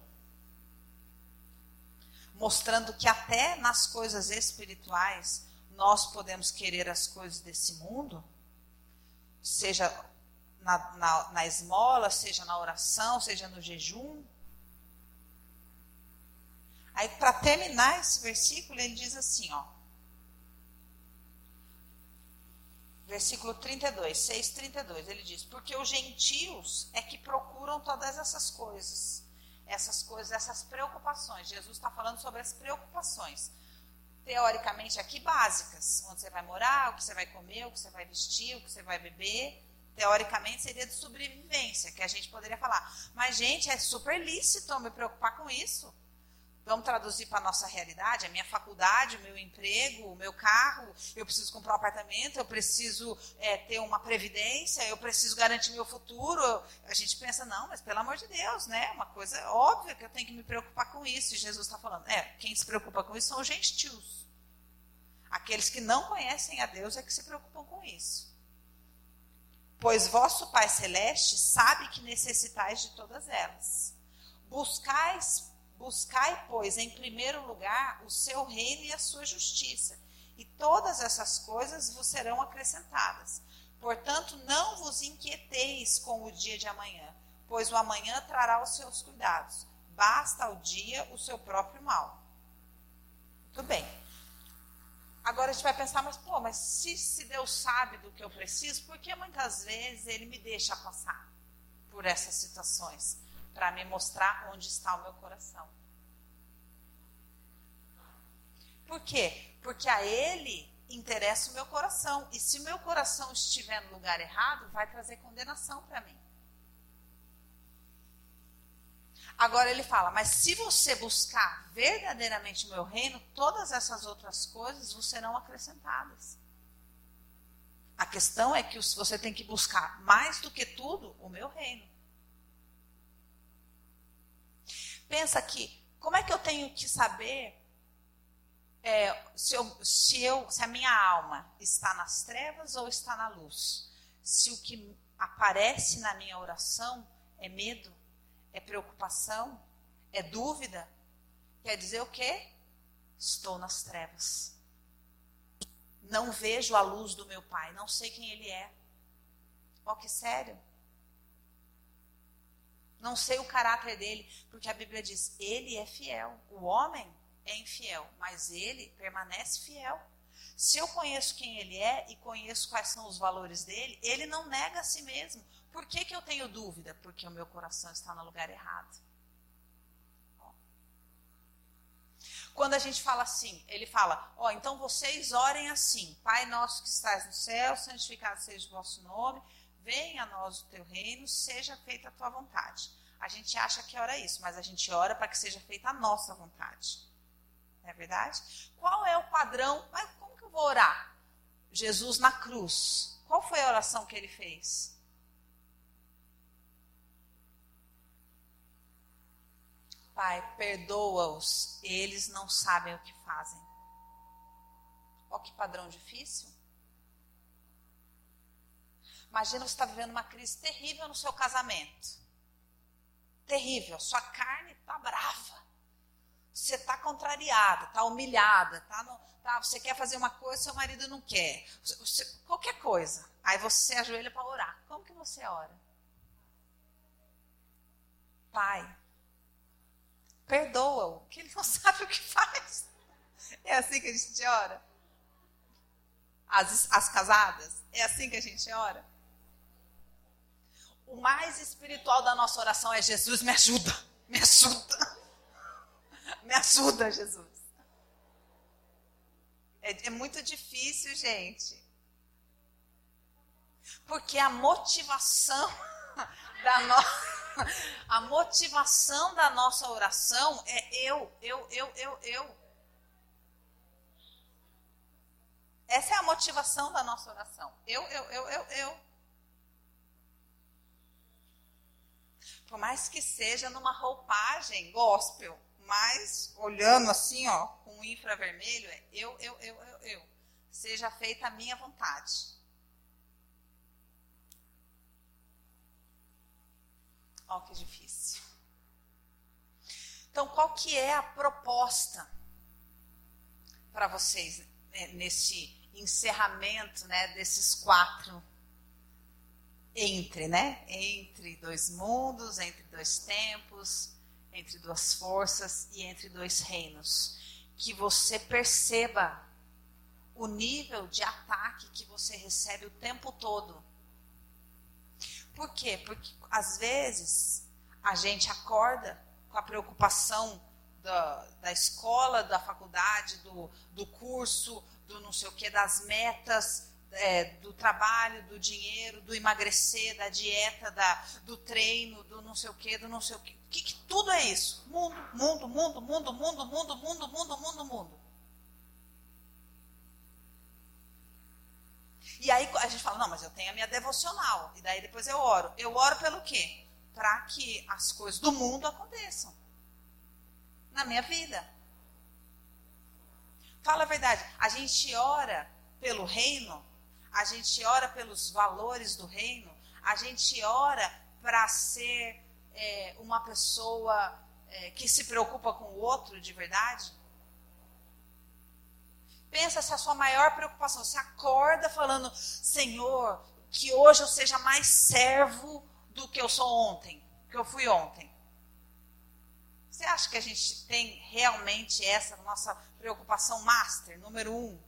mostrando que até nas coisas espirituais nós podemos querer as coisas desse mundo, seja na, na, na esmola, seja na oração, seja no jejum. Aí, para terminar esse versículo, ele diz assim: ó, versículo 32, 6, 32, ele diz: Porque os gentios é que procuram todas essas coisas, essas coisas, essas preocupações. Jesus está falando sobre as preocupações, teoricamente aqui básicas: onde você vai morar, o que você vai comer, o que você vai vestir, o que você vai beber. Teoricamente seria de sobrevivência, que a gente poderia falar. Mas, gente, é super lícito me preocupar com isso. Vamos traduzir para a nossa realidade, a minha faculdade, o meu emprego, o meu carro, eu preciso comprar um apartamento, eu preciso é, ter uma previdência, eu preciso garantir meu futuro. A gente pensa, não, mas pelo amor de Deus, né? Uma coisa óbvia que eu tenho que me preocupar com isso. E Jesus está falando, é, quem se preocupa com isso são os gentios. Aqueles que não conhecem a Deus é que se preocupam com isso. Pois vosso Pai Celeste sabe que necessitais de todas elas. Buscais Buscai, pois, em primeiro lugar o seu reino e a sua justiça, e todas essas coisas vos serão acrescentadas. Portanto, não vos inquieteis com o dia de amanhã, pois o amanhã trará os seus cuidados. Basta ao dia o seu próprio mal. Muito bem. Agora a gente vai pensar, mas pô, mas se, se Deus sabe do que eu preciso, por que muitas vezes Ele me deixa passar por essas situações? Para me mostrar onde está o meu coração. Por quê? Porque a Ele interessa o meu coração. E se o meu coração estiver no lugar errado, vai trazer condenação para mim. Agora ele fala: Mas se você buscar verdadeiramente o meu reino, todas essas outras coisas vos serão acrescentadas. A questão é que você tem que buscar mais do que tudo o meu reino. Pensa aqui, como é que eu tenho que saber é, se, eu, se, eu, se a minha alma está nas trevas ou está na luz? Se o que aparece na minha oração é medo, é preocupação? É dúvida? Quer dizer o quê? Estou nas trevas. Não vejo a luz do meu pai, não sei quem ele é. Ó, que sério. Não sei o caráter dele, porque a Bíblia diz: ele é fiel. O homem é infiel, mas ele permanece fiel. Se eu conheço quem ele é e conheço quais são os valores dele, ele não nega a si mesmo. Por que, que eu tenho dúvida? Porque o meu coração está no lugar errado. Quando a gente fala assim, ele fala: Ó, oh, então vocês orem assim: Pai nosso que estás no céu, santificado seja o vosso nome, venha a nós o teu reino, seja feita a tua vontade. A gente acha que ora isso, mas a gente ora para que seja feita a nossa vontade. Não é verdade? Qual é o padrão? Mas como que eu vou orar? Jesus na cruz. Qual foi a oração que ele fez? Pai, perdoa-os, eles não sabem o que fazem. Olha que padrão difícil. Imagina você está vivendo uma crise terrível no seu casamento. Terrível. Sua carne está brava. Você está contrariada, está humilhada, tá no, tá, você quer fazer uma coisa, seu marido não quer. Você, qualquer coisa. Aí você ajoelha para orar. Como que você ora? Pai, perdoa-o, que ele não [laughs] sabe o que faz. É assim que a gente ora? As, as casadas? É assim que a gente ora? O mais espiritual da nossa oração é: Jesus, me ajuda, me ajuda. Me ajuda, Jesus. É, é muito difícil, gente. Porque a motivação [laughs] da nossa a motivação da nossa oração é eu, eu, eu, eu, eu. Essa é a motivação da nossa oração. Eu, eu, eu, eu, eu. Por mais que seja numa roupagem gospel, mas olhando assim, ó, com infravermelho, é eu, eu, eu, eu, eu. Seja feita a minha vontade. Olha que difícil. Então, qual que é a proposta para vocês né, nesse encerramento né, desses quatro entre, né? Entre dois mundos, entre dois tempos, entre duas forças e entre dois reinos. Que você perceba o nível de ataque que você recebe o tempo todo por quê? Porque às vezes a gente acorda com a preocupação da, da escola, da faculdade, do, do curso, do não sei o que, das metas, é, do trabalho, do dinheiro, do emagrecer, da dieta, da, do treino, do não sei o que, do não sei o que. que, que tudo é isso? Mundo, mundo, mundo, mundo, mundo, mundo, mundo, mundo, mundo, mundo. E aí a gente fala, não, mas eu tenho a minha devocional. E daí depois eu oro. Eu oro pelo quê? Para que as coisas do mundo aconteçam. Na minha vida. Fala a verdade. A gente ora pelo reino. A gente ora pelos valores do reino. A gente ora para ser é, uma pessoa é, que se preocupa com o outro de verdade. Pensa se a sua maior preocupação, você acorda falando, Senhor, que hoje eu seja mais servo do que eu sou ontem, que eu fui ontem. Você acha que a gente tem realmente essa nossa preocupação master, número um?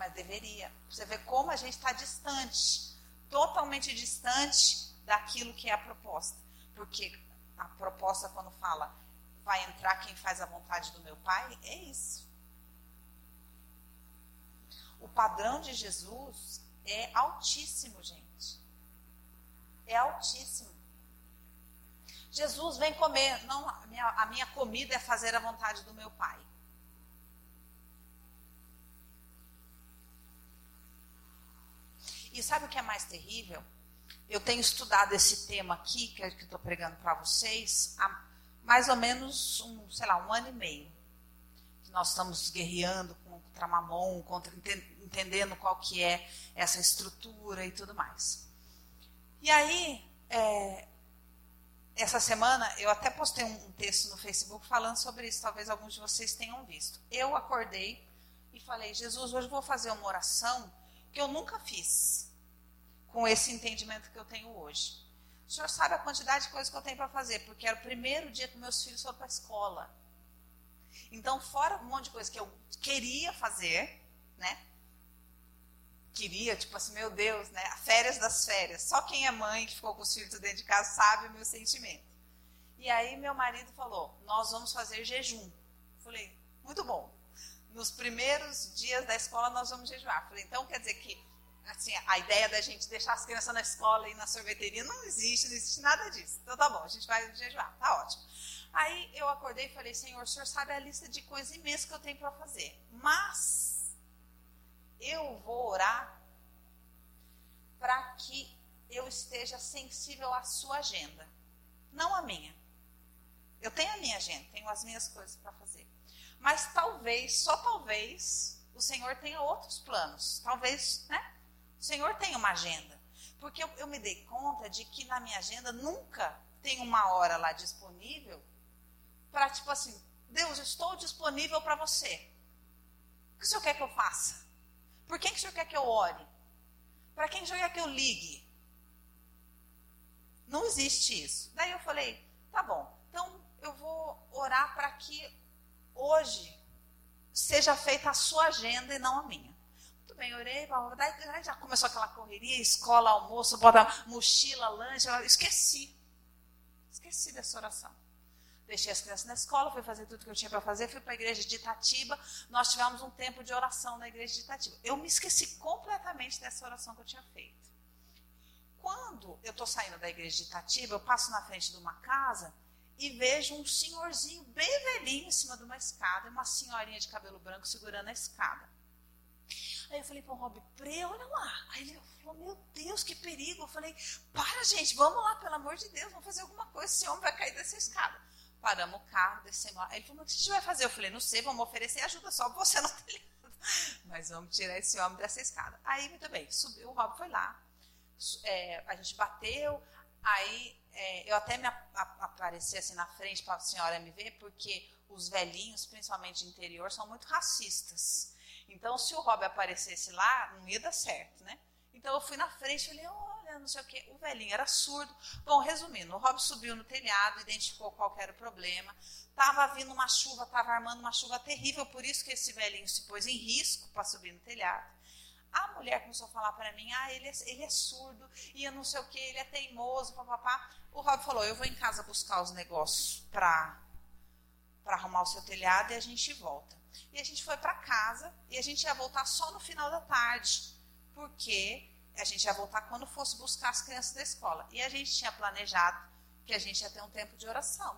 Mas deveria. Você vê como a gente está distante, totalmente distante daquilo que é a proposta. Porque a proposta, quando fala vai entrar quem faz a vontade do meu Pai, é isso. O padrão de Jesus é altíssimo, gente. É altíssimo. Jesus vem comer. Não, a minha, a minha comida é fazer a vontade do meu Pai. E sabe o que é mais terrível? Eu tenho estudado esse tema aqui, que, que estou pregando para vocês, há mais ou menos um, sei lá, um ano e meio. Nós estamos guerreando contra Mamon, contra, entendendo qual que é essa estrutura e tudo mais. E aí, é, essa semana, eu até postei um, texto no Facebook falando sobre isso, talvez alguns de vocês tenham visto. Eu acordei e falei, Jesus, hoje eu vou fazer uma oração que eu nunca fiz com esse entendimento que eu tenho hoje. O senhor sabe a quantidade de coisas que eu tenho para fazer, porque era o primeiro dia que meus filhos foram para a escola. Então, fora um monte de coisa que eu queria fazer, né? Queria, tipo assim, meu Deus, né? Férias das férias. Só quem é mãe que ficou com os filhos dentro de casa sabe o meu sentimento. E aí meu marido falou: "Nós vamos fazer jejum". Falei: "Muito bom. Nos primeiros dias da escola nós vamos jejuar". Falei: "Então quer dizer que assim, a ideia da gente deixar as crianças na escola e na sorveteria não existe, não existe nada disso. Então tá bom, a gente vai jejuar, tá ótimo. Aí eu acordei e falei, Senhor, o Senhor sabe a lista de coisas imensas que eu tenho para fazer. Mas eu vou orar para que eu esteja sensível à sua agenda, não a minha. Eu tenho a minha agenda, tenho as minhas coisas para fazer. Mas talvez, só talvez, o Senhor tenha outros planos. Talvez, né? O Senhor tem uma agenda. Porque eu, eu me dei conta de que na minha agenda nunca tem uma hora lá disponível para, tipo assim, Deus, eu estou disponível para você. O que o Senhor quer que eu faça? Por quem que o Senhor quer que eu ore? Para quem o Senhor quer que eu ligue? Não existe isso. Daí eu falei, tá bom, então eu vou orar para que hoje seja feita a sua agenda e não a minha bem, orei, daí já começou aquela correria, escola, almoço, bota mochila, lanche, esqueci. Esqueci dessa oração. Deixei as crianças na escola, fui fazer tudo que eu tinha para fazer, fui para a igreja de Itatiba. Nós tivemos um tempo de oração na igreja de Itatiba. Eu me esqueci completamente dessa oração que eu tinha feito. Quando eu estou saindo da igreja de Itatiba, eu passo na frente de uma casa e vejo um senhorzinho bem velhinho em cima de uma escada uma senhorinha de cabelo branco segurando a escada. Aí eu falei para o Rob, Pre, olha lá. Aí ele falou, meu Deus, que perigo. Eu falei, para, gente, vamos lá, pelo amor de Deus, vamos fazer alguma coisa, esse homem vai cair dessa escada. Paramos o carro, descemos lá. Ele falou, o que a gente vai fazer? Eu falei, não sei, vamos oferecer ajuda só você não telhado. [laughs] Mas vamos tirar esse homem dessa escada. Aí, muito bem, subiu, o Rob foi lá. É, a gente bateu, aí é, eu até me ap apareci assim na frente para a senhora me ver, porque os velhinhos, principalmente de interior, são muito racistas. Então, se o Rob aparecesse lá, não ia dar certo, né? Então, eu fui na frente e falei, olha, não sei o quê. O velhinho era surdo. Bom, resumindo, o Rob subiu no telhado, identificou qual era o problema. Estava vindo uma chuva, estava armando uma chuva terrível, por isso que esse velhinho se pôs em risco para subir no telhado. A mulher começou a falar para mim, ah, ele é, ele é surdo, e eu não sei o que, ele é teimoso, papapá. O Rob falou, eu vou em casa buscar os negócios para arrumar o seu telhado e a gente volta. E a gente foi para casa e a gente ia voltar só no final da tarde, porque a gente ia voltar quando fosse buscar as crianças da escola. E a gente tinha planejado que a gente ia ter um tempo de oração,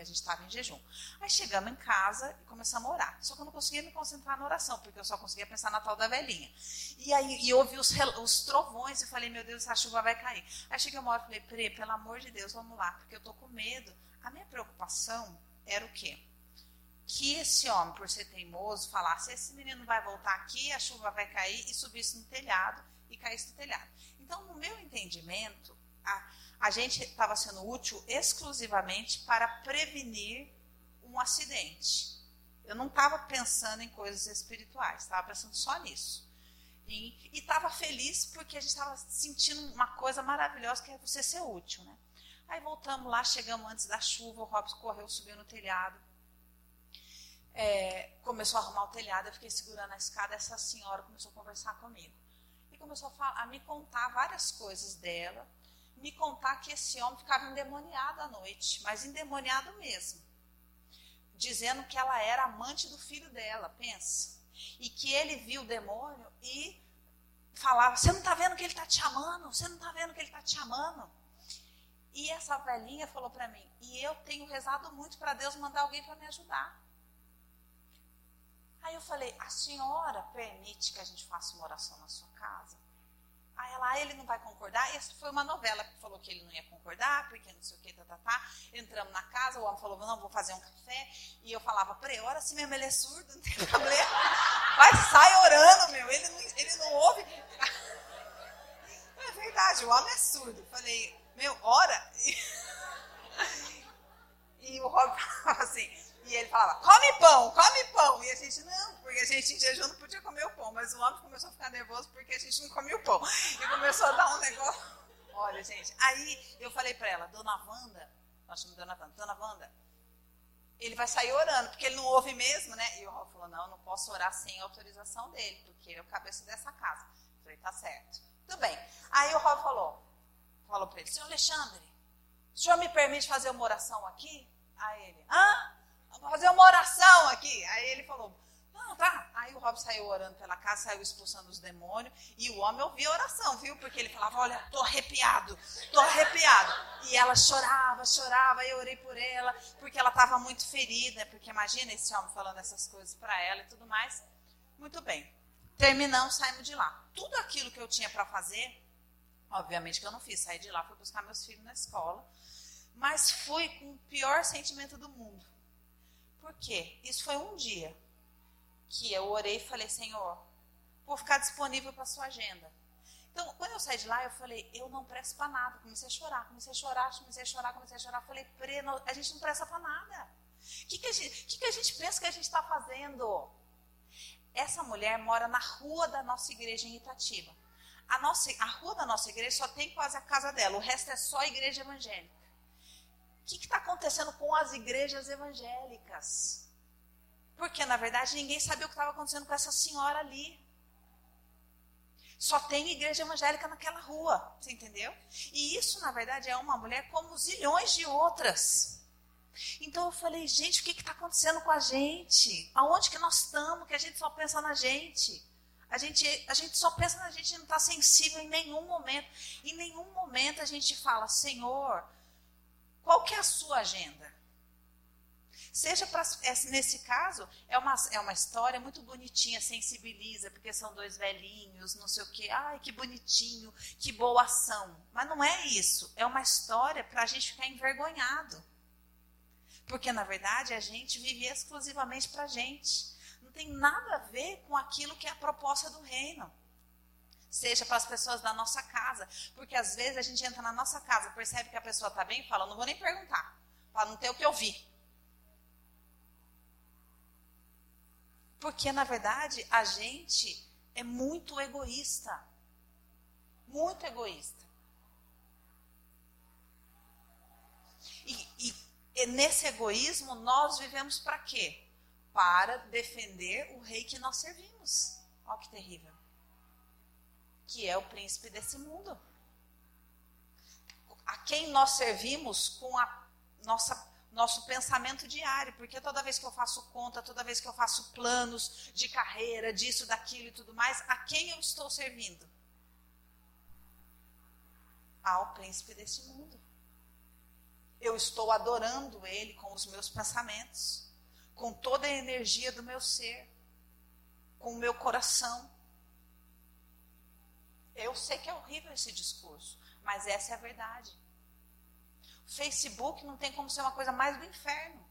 porque a gente estava em jejum. Aí chegamos em casa e começamos a orar. Só que eu não conseguia me concentrar na oração, porque eu só conseguia pensar na tal da velhinha. E aí e ouvi os, os trovões e falei, meu Deus, essa chuva vai cair. Aí cheguei uma hora e falei, Pre, pelo amor de Deus, vamos lá, porque eu tô com medo. A minha preocupação era o quê? que esse homem, por ser teimoso, falasse: esse menino vai voltar aqui, a chuva vai cair, e subisse no telhado e caísse no telhado. Então, no meu entendimento, a, a gente estava sendo útil exclusivamente para prevenir um acidente. Eu não estava pensando em coisas espirituais, estava pensando só nisso. E estava feliz porque a gente estava sentindo uma coisa maravilhosa que é você ser útil, né? Aí voltamos lá, chegamos antes da chuva, o Robson correu, subiu no telhado é, começou a arrumar o telhado, eu fiquei segurando a escada, essa senhora começou a conversar comigo. E começou a, falar, a me contar várias coisas dela, me contar que esse homem ficava endemoniado à noite, mas endemoniado mesmo. Dizendo que ela era amante do filho dela, pensa. E que ele viu o demônio e falava: Você não está vendo que ele está te chamando? Você não está vendo que ele está te chamando? E essa velhinha falou para mim: E eu tenho rezado muito para Deus mandar alguém para me ajudar. Aí eu falei: A senhora permite que a gente faça uma oração na sua casa? Aí ela, ah, ele não vai concordar. Essa foi uma novela que falou que ele não ia concordar, porque não sei o que, tá, tá, tá. Entramos na casa, o homem falou, não, vou fazer um café. E eu falava ele, ora assim mesmo, ele é surdo, não tem [laughs] problema. Vai, sai orando, meu, ele não, ele não ouve. [laughs] É verdade, o homem é surdo. Falei, meu, ora. [laughs] E o Rob falava assim, e ele falava, come pão, come pão. E a gente, não, porque a gente em jejum não podia comer o pão. Mas o homem começou a ficar nervoso porque a gente não comia o pão. E começou a dar um negócio. Olha, gente. Aí eu falei para ela, dona Wanda, nós chamamos dona Wanda, dona Wanda, ele vai sair orando, porque ele não ouve mesmo, né? E o Rob falou, não, não posso orar sem autorização dele, porque ele é o cabeça dessa casa. Eu falei, tá certo. Tudo bem. Aí o Rob falou, falou para ele, senhor Alexandre, o senhor me permite fazer uma oração aqui? Aí ele, hã? Fazer uma oração aqui. Aí ele falou, não, tá. Aí o Rob saiu orando pela casa, saiu expulsando os demônios. E o homem ouvia a oração, viu? Porque ele falava, olha, tô arrepiado, tô arrepiado. E ela chorava, chorava. Eu orei por ela, porque ela estava muito ferida. Porque imagina esse homem falando essas coisas para ela e tudo mais. Muito bem. Terminamos, saímos de lá. Tudo aquilo que eu tinha para fazer, obviamente que eu não fiz. Saí de lá, fui buscar meus filhos na escola. Mas fui com o pior sentimento do mundo por quê? Isso foi um dia que eu orei e falei, Senhor, vou ficar disponível para a sua agenda. Então, quando eu saí de lá, eu falei, eu não presto para nada. Comecei a chorar, comecei a chorar, comecei a chorar, comecei a chorar. Falei, Pre, a gente não presta para nada. O que, que, a gente, que, que a gente pensa que a gente está fazendo? Essa mulher mora na rua da nossa igreja em Itatiba. A, nossa, a rua da nossa igreja só tem quase a casa dela, o resto é só igreja evangélica que está acontecendo com as igrejas evangélicas? Porque, na verdade, ninguém sabia o que estava acontecendo com essa senhora ali. Só tem igreja evangélica naquela rua, você entendeu? E isso, na verdade, é uma mulher como zilhões de outras. Então eu falei, gente, o que está acontecendo com a gente? Aonde que nós estamos? Que a gente só pensa na gente. A gente, a gente só pensa na gente e não está sensível em nenhum momento. Em nenhum momento a gente fala, Senhor, qual que é a sua agenda? Seja pra, nesse caso, é uma, é uma história muito bonitinha, sensibiliza, porque são dois velhinhos, não sei o quê. Ai, que bonitinho, que boa ação. Mas não é isso. É uma história para a gente ficar envergonhado. Porque, na verdade, a gente vive exclusivamente para a gente. Não tem nada a ver com aquilo que é a proposta do reino seja para as pessoas da nossa casa. Porque às vezes a gente entra na nossa casa, percebe que a pessoa está bem e fala, não vou nem perguntar, para não ter o que ouvir. Porque, na verdade, a gente é muito egoísta. Muito egoísta. E, e, e nesse egoísmo, nós vivemos para quê? Para defender o rei que nós servimos. Olha que terrível que é o príncipe desse mundo. A quem nós servimos com a nossa nosso pensamento diário, porque toda vez que eu faço conta, toda vez que eu faço planos de carreira, disso, daquilo e tudo mais, a quem eu estou servindo? Ao príncipe desse mundo. Eu estou adorando ele com os meus pensamentos, com toda a energia do meu ser, com o meu coração. Eu sei que é horrível esse discurso, mas essa é a verdade. O Facebook não tem como ser uma coisa mais do inferno.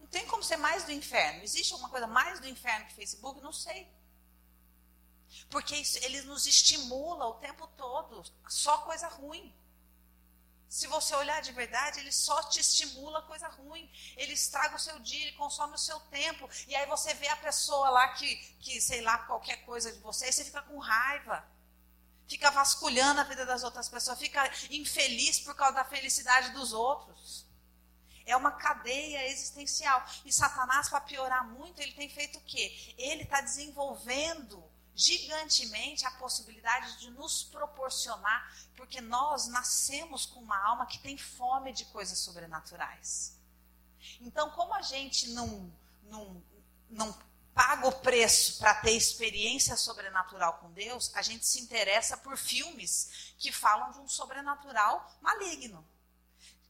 Não tem como ser mais do inferno. Existe alguma coisa mais do inferno que Facebook? Não sei. Porque isso, ele nos estimula o tempo todo, só coisa ruim. Se você olhar de verdade, ele só te estimula coisa ruim. Ele estraga o seu dia, ele consome o seu tempo. E aí você vê a pessoa lá que, que sei lá, qualquer coisa de você, e você fica com raiva. Fica vasculhando a vida das outras pessoas, fica infeliz por causa da felicidade dos outros. É uma cadeia existencial. E Satanás, para piorar muito, ele tem feito o quê? Ele está desenvolvendo gigantemente a possibilidade de nos proporcionar, porque nós nascemos com uma alma que tem fome de coisas sobrenaturais. Então, como a gente não, não, não paga o preço para ter experiência sobrenatural com Deus, a gente se interessa por filmes que falam de um sobrenatural maligno.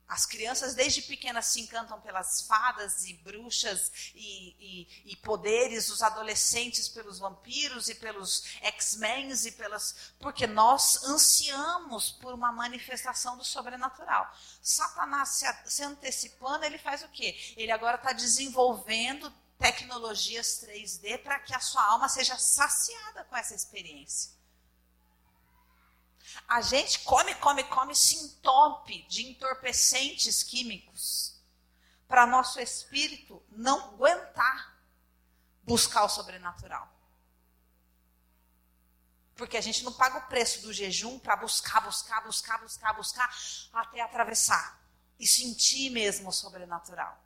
As crianças, desde pequenas, se encantam pelas fadas e bruxas e, e, e poderes, os adolescentes pelos vampiros e pelos X-Men e pelas. Porque nós ansiamos por uma manifestação do sobrenatural. Satanás se, se antecipando, ele faz o quê? Ele agora está desenvolvendo tecnologias 3D para que a sua alma seja saciada com essa experiência. A gente come, come, come, se entope de entorpecentes químicos para nosso espírito não aguentar buscar o sobrenatural. Porque a gente não paga o preço do jejum para buscar, buscar, buscar, buscar, buscar, até atravessar e sentir mesmo o sobrenatural.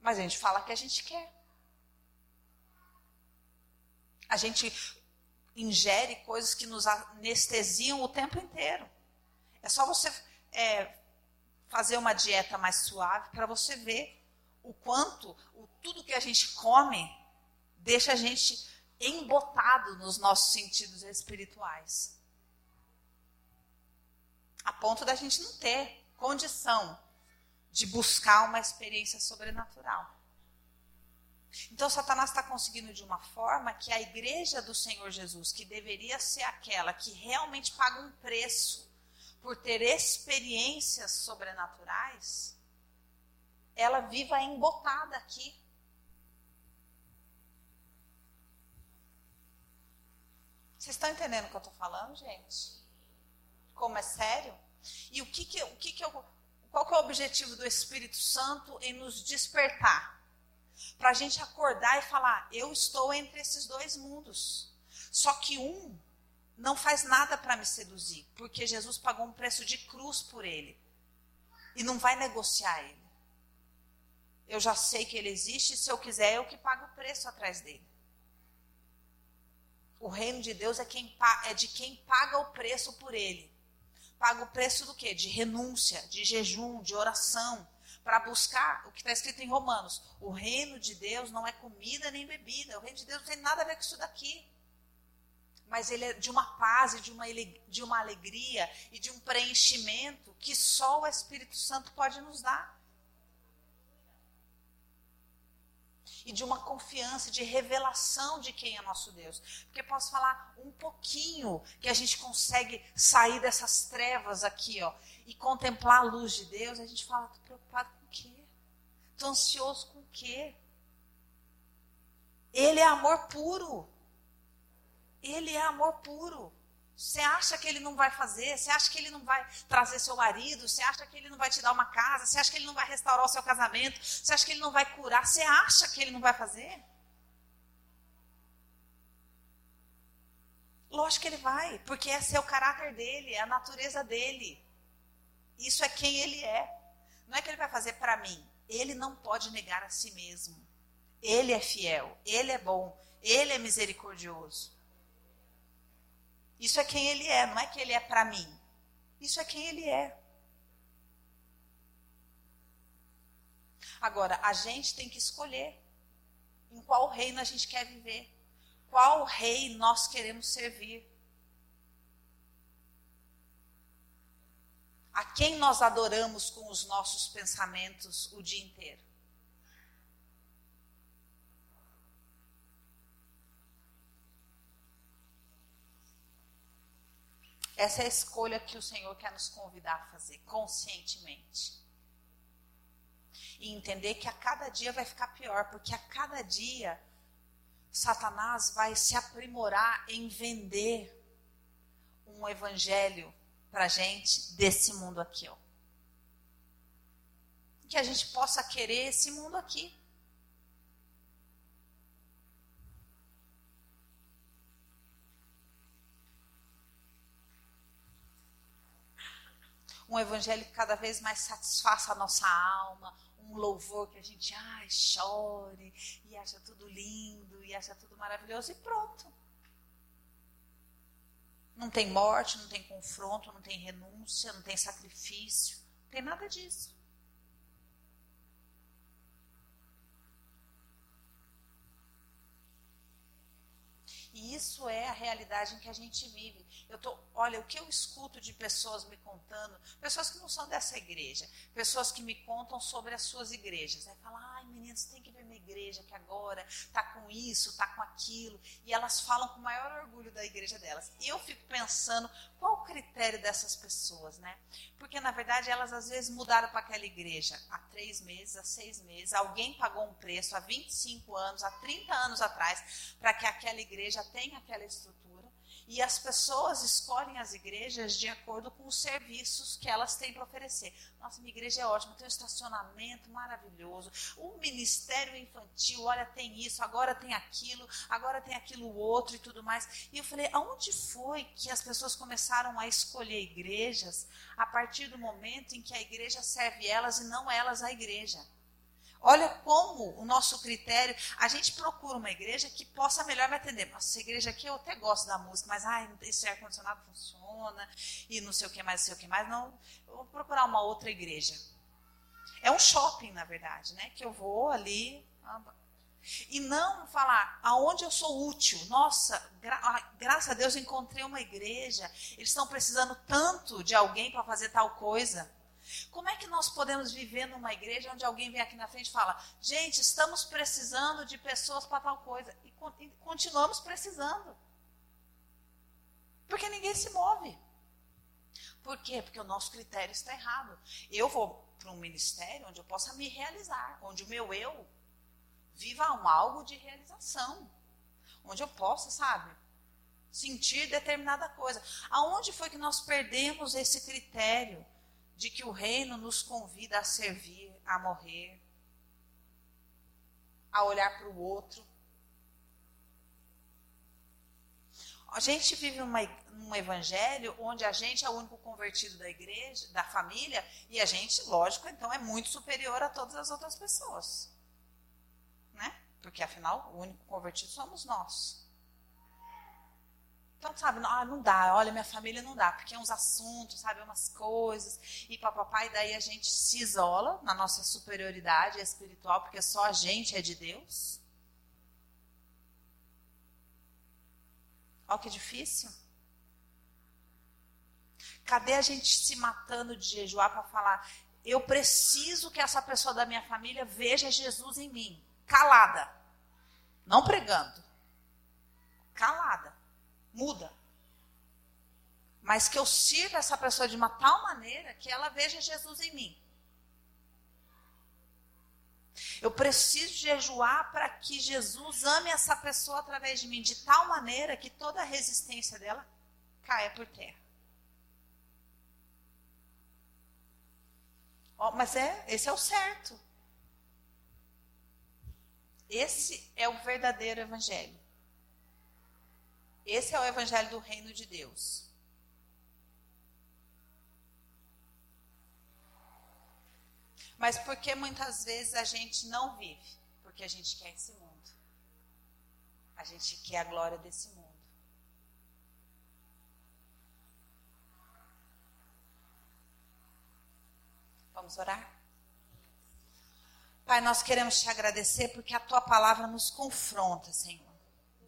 Mas a gente fala que a gente quer. A gente ingere coisas que nos anestesiam o tempo inteiro. É só você é, fazer uma dieta mais suave para você ver o quanto o, tudo que a gente come deixa a gente embotado nos nossos sentidos espirituais. A ponto da gente não ter condição de buscar uma experiência sobrenatural. Então, Satanás está conseguindo de uma forma que a igreja do Senhor Jesus, que deveria ser aquela que realmente paga um preço por ter experiências sobrenaturais, ela viva embotada aqui. Vocês estão entendendo o que eu estou falando, gente? Como é sério? E o que, que, o que, que eu qual que é o objetivo do Espírito Santo em nos despertar? Para a gente acordar e falar: eu estou entre esses dois mundos. Só que um não faz nada para me seduzir, porque Jesus pagou um preço de cruz por ele. E não vai negociar ele. Eu já sei que ele existe, se eu quiser, eu que pago o preço atrás dele. O reino de Deus é, quem, é de quem paga o preço por ele paga o preço do quê? De renúncia, de jejum, de oração, para buscar o que está escrito em Romanos. O reino de Deus não é comida nem bebida. O reino de Deus não tem nada a ver com isso daqui. Mas ele é de uma paz e de uma, de uma alegria e de um preenchimento que só o Espírito Santo pode nos dar. e de uma confiança, de revelação de quem é nosso Deus. Porque posso falar um pouquinho que a gente consegue sair dessas trevas aqui, ó, e contemplar a luz de Deus, a gente fala, tô preocupado Tô ansioso com o quê? Ele é amor puro. Ele é amor puro. Você acha que ele não vai fazer? Você acha que ele não vai trazer seu marido? Você acha que ele não vai te dar uma casa? Você acha que ele não vai restaurar o seu casamento? Você acha que ele não vai curar? Você acha que ele não vai fazer? Lógico que ele vai, porque esse é o caráter dele, é a natureza dele. Isso é quem ele é. Não é que ele vai fazer para mim. Ele não pode negar a si mesmo. Ele é fiel, ele é bom, ele é misericordioso. Isso é quem ele é, não é que ele é para mim. Isso é quem ele é. Agora, a gente tem que escolher em qual reino a gente quer viver. Qual rei nós queremos servir. A quem nós adoramos com os nossos pensamentos o dia inteiro. Essa é a escolha que o Senhor quer nos convidar a fazer, conscientemente. E entender que a cada dia vai ficar pior, porque a cada dia Satanás vai se aprimorar em vender um evangelho para gente desse mundo aqui, ó. Que a gente possa querer esse mundo aqui. Um evangelho que cada vez mais satisfaça a nossa alma, um louvor que a gente ai, chore e acha tudo lindo e acha tudo maravilhoso e pronto. Não tem morte, não tem confronto, não tem renúncia, não tem sacrifício, não tem nada disso. E isso é a realidade em que a gente vive. Eu tô, olha, o que eu escuto de pessoas me contando, pessoas que não são dessa igreja, pessoas que me contam sobre as suas igrejas. Aí fala, ai meninas, tem que ver minha igreja que agora tá com isso, tá com aquilo. E elas falam com o maior orgulho da igreja delas. E eu fico pensando, qual o critério dessas pessoas, né? Porque na verdade elas às vezes mudaram para aquela igreja há três meses, há seis meses. Alguém pagou um preço há 25 anos, há 30 anos atrás, para que aquela igreja tenha aquela estrutura e as pessoas escolhem as igrejas de acordo com os serviços que elas têm para oferecer. Nossa, minha igreja é ótima, tem um estacionamento maravilhoso, o ministério infantil, olha, tem isso, agora tem aquilo, agora tem aquilo outro e tudo mais. E eu falei, aonde foi que as pessoas começaram a escolher igrejas a partir do momento em que a igreja serve elas e não elas a igreja? Olha como o nosso critério, a gente procura uma igreja que possa melhor me atender. Nossa, essa igreja aqui eu até gosto da música, mas ai, esse ar-condicionado funciona e não sei o que mais, não sei o que mais. Não, eu vou procurar uma outra igreja. É um shopping, na verdade, né? Que eu vou ali. E não falar aonde eu sou útil. Nossa, gra graças a Deus encontrei uma igreja. Eles estão precisando tanto de alguém para fazer tal coisa. Como é que nós podemos viver numa igreja onde alguém vem aqui na frente e fala: gente, estamos precisando de pessoas para tal coisa? E, continuamos precisando. Porque ninguém se move. Por quê? Porque o nosso critério está errado. Eu vou para um ministério onde eu possa me realizar, onde o meu eu viva um algo de realização, onde eu possa, sabe, sentir determinada coisa. Aonde foi que nós perdemos esse critério? De que o reino nos convida a servir, a morrer, a olhar para o outro. A gente vive uma, um evangelho onde a gente é o único convertido da igreja, da família, e a gente, lógico, então é muito superior a todas as outras pessoas. Né? Porque afinal, o único convertido somos nós. Então, sabe, não, ah, não dá, olha, minha família não dá, porque é uns assuntos, sabe, umas coisas, e papapá, e daí a gente se isola na nossa superioridade espiritual, porque só a gente é de Deus. Olha que difícil. Cadê a gente se matando de jejuar para falar, eu preciso que essa pessoa da minha família veja Jesus em mim, calada, não pregando, calada muda. Mas que eu sirva essa pessoa de uma tal maneira que ela veja Jesus em mim. Eu preciso jejuar para que Jesus ame essa pessoa através de mim, de tal maneira que toda a resistência dela caia por terra. Oh, mas é, esse é o certo. Esse é o verdadeiro evangelho. Esse é o evangelho do reino de Deus. Mas por que muitas vezes a gente não vive? Porque a gente quer esse mundo. A gente quer a glória desse mundo. Vamos orar? Pai, nós queremos te agradecer porque a tua palavra nos confronta, Senhor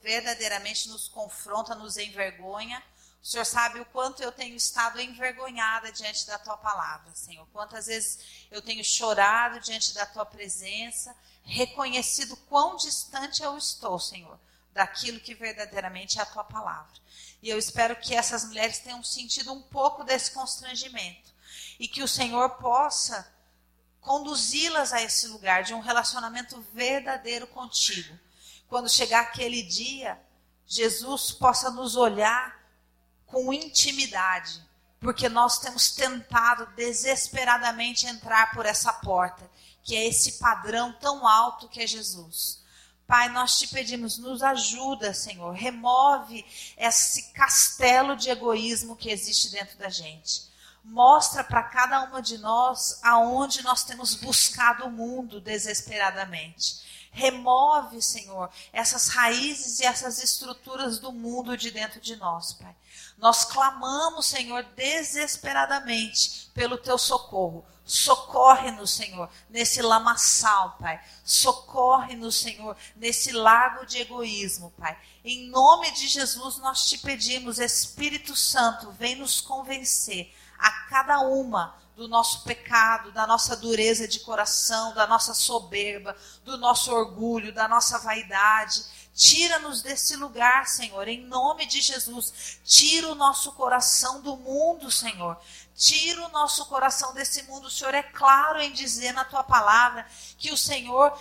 verdadeiramente nos confronta, nos envergonha. O Senhor sabe o quanto eu tenho estado envergonhada diante da tua palavra, Senhor. Quantas vezes eu tenho chorado diante da tua presença, reconhecido quão distante eu estou, Senhor, daquilo que verdadeiramente é a tua palavra. E eu espero que essas mulheres tenham sentido um pouco desse constrangimento e que o Senhor possa conduzi-las a esse lugar de um relacionamento verdadeiro contigo quando chegar aquele dia, Jesus possa nos olhar com intimidade, porque nós temos tentado desesperadamente entrar por essa porta, que é esse padrão tão alto que é Jesus. Pai, nós te pedimos, nos ajuda, Senhor, remove esse castelo de egoísmo que existe dentro da gente. Mostra para cada uma de nós aonde nós temos buscado o mundo desesperadamente. Remove, Senhor, essas raízes e essas estruturas do mundo de dentro de nós, Pai. Nós clamamos, Senhor, desesperadamente pelo teu socorro. Socorre-nos, Senhor, nesse lamaçal, Pai. Socorre-nos, Senhor, nesse lago de egoísmo, Pai. Em nome de Jesus, nós te pedimos, Espírito Santo, vem nos convencer a cada uma do nosso pecado, da nossa dureza de coração, da nossa soberba, do nosso orgulho, da nossa vaidade. Tira-nos desse lugar, Senhor, em nome de Jesus. Tira o nosso coração do mundo, Senhor. Tira o nosso coração desse mundo. O Senhor é claro em dizer na tua palavra que o Senhor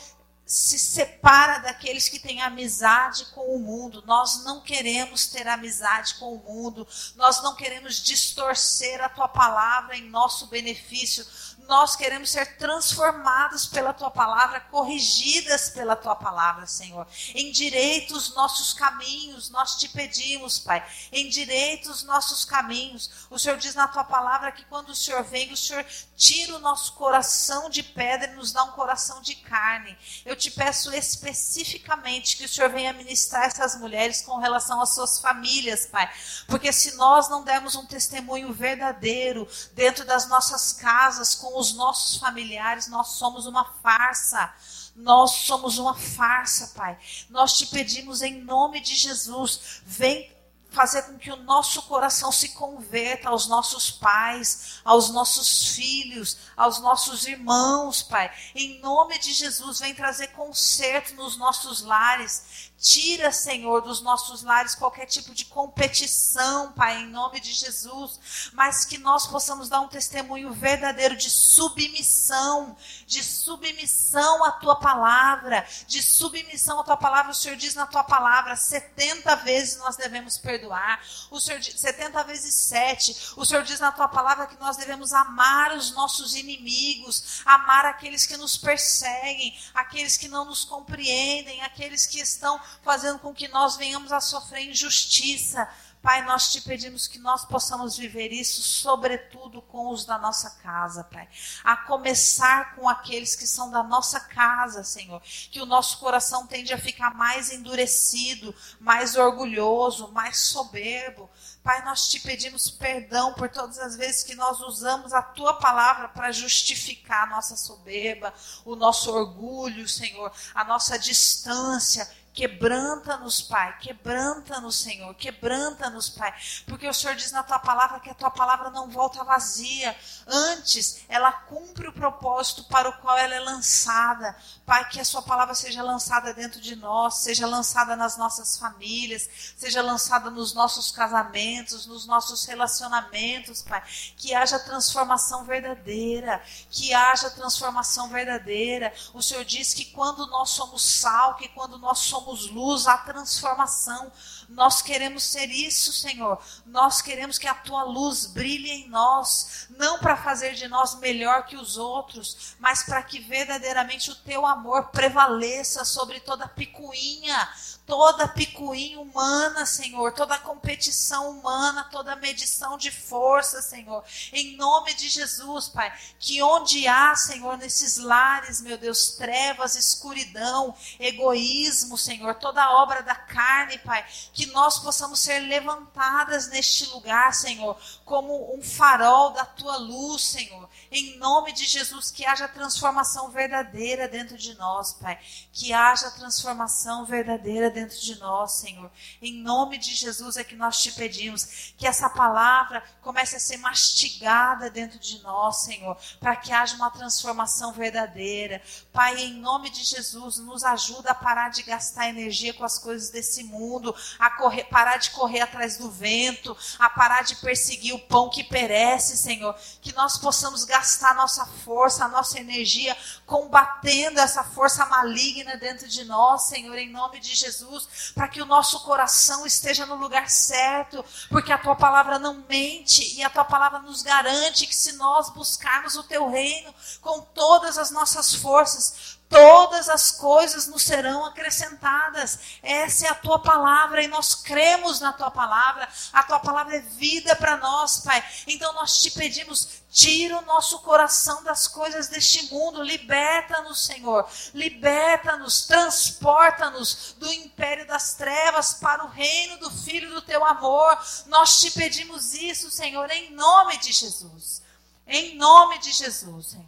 se separa daqueles que têm amizade com o mundo. Nós não queremos ter amizade com o mundo. Nós não queremos distorcer a tua palavra em nosso benefício nós queremos ser transformados pela tua palavra, corrigidas pela tua palavra, Senhor. Endireita os nossos caminhos, nós te pedimos, Pai. Endireita os nossos caminhos. O Senhor diz na tua palavra que quando o Senhor vem, o Senhor tira o nosso coração de pedra e nos dá um coração de carne. Eu te peço especificamente que o Senhor venha ministrar essas mulheres com relação às suas famílias, Pai. Porque se nós não dermos um testemunho verdadeiro dentro das nossas casas, com os nossos familiares, nós somos uma farsa. Nós somos uma farsa, Pai. Nós te pedimos em nome de Jesus, vem fazer com que o nosso coração se converta aos nossos pais, aos nossos filhos, aos nossos irmãos, Pai. Em nome de Jesus, vem trazer conserto nos nossos lares. Tira, Senhor, dos nossos lares qualquer tipo de competição, Pai, em nome de Jesus, mas que nós possamos dar um testemunho verdadeiro de submissão, de submissão à tua palavra, de submissão à tua palavra. O Senhor diz na tua palavra, 70 vezes nós devemos perdoar. O Senhor diz 70 vezes 7. O Senhor diz na tua palavra que nós devemos amar os nossos inimigos, amar aqueles que nos perseguem, aqueles que não nos compreendem, aqueles que estão fazendo com que nós venhamos a sofrer injustiça. Pai, nós te pedimos que nós possamos viver isso, sobretudo com os da nossa casa, Pai. A começar com aqueles que são da nossa casa, Senhor. Que o nosso coração tende a ficar mais endurecido, mais orgulhoso, mais soberbo. Pai, nós te pedimos perdão por todas as vezes que nós usamos a tua palavra para justificar a nossa soberba, o nosso orgulho, Senhor, a nossa distância Quebranta-nos, Pai. Quebranta-nos, Senhor. Quebranta-nos, Pai. Porque o Senhor diz na tua palavra que a tua palavra não volta vazia. Antes, ela cumpre o propósito para o qual ela é lançada. Pai, que a sua palavra seja lançada dentro de nós, seja lançada nas nossas famílias, seja lançada nos nossos casamentos, nos nossos relacionamentos, Pai. Que haja transformação verdadeira. Que haja transformação verdadeira. O Senhor diz que quando nós somos sal, que quando nós somos somos luz, a transformação. Nós queremos ser isso, Senhor. Nós queremos que a tua luz brilhe em nós, não para fazer de nós melhor que os outros, mas para que verdadeiramente o teu amor prevaleça sobre toda picuinha, toda picuinha humana, Senhor, toda competição humana, toda medição de força, Senhor. Em nome de Jesus, Pai, que onde há, Senhor, nesses lares, meu Deus, trevas, escuridão, egoísmo, Senhor, toda obra da carne, Pai, que nós possamos ser levantadas neste lugar, Senhor, como um farol da tua luz, Senhor. Em nome de Jesus, que haja transformação verdadeira dentro de nós, Pai. Que haja transformação verdadeira dentro de nós, Senhor. Em nome de Jesus é que nós te pedimos que essa palavra comece a ser mastigada dentro de nós, Senhor, para que haja uma transformação verdadeira. Pai, em nome de Jesus, nos ajuda a parar de gastar energia com as coisas desse mundo, a a correr, parar de correr atrás do vento, a parar de perseguir o pão que perece, Senhor. Que nós possamos gastar nossa força, a nossa energia, combatendo essa força maligna dentro de nós, Senhor, em nome de Jesus, para que o nosso coração esteja no lugar certo, porque a tua palavra não mente e a tua palavra nos garante que se nós buscarmos o teu reino com todas as nossas forças, todas as coisas nos serão acrescentadas. Essa é a tua palavra e nós cremos na tua palavra. A tua palavra é vida para nós, Pai. Então nós te pedimos, tira o nosso coração das coisas deste mundo, liberta-nos, Senhor. Liberta-nos, transporta-nos do império das trevas para o reino do filho do teu amor. Nós te pedimos isso, Senhor, em nome de Jesus. Em nome de Jesus, Senhor.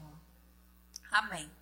Amém.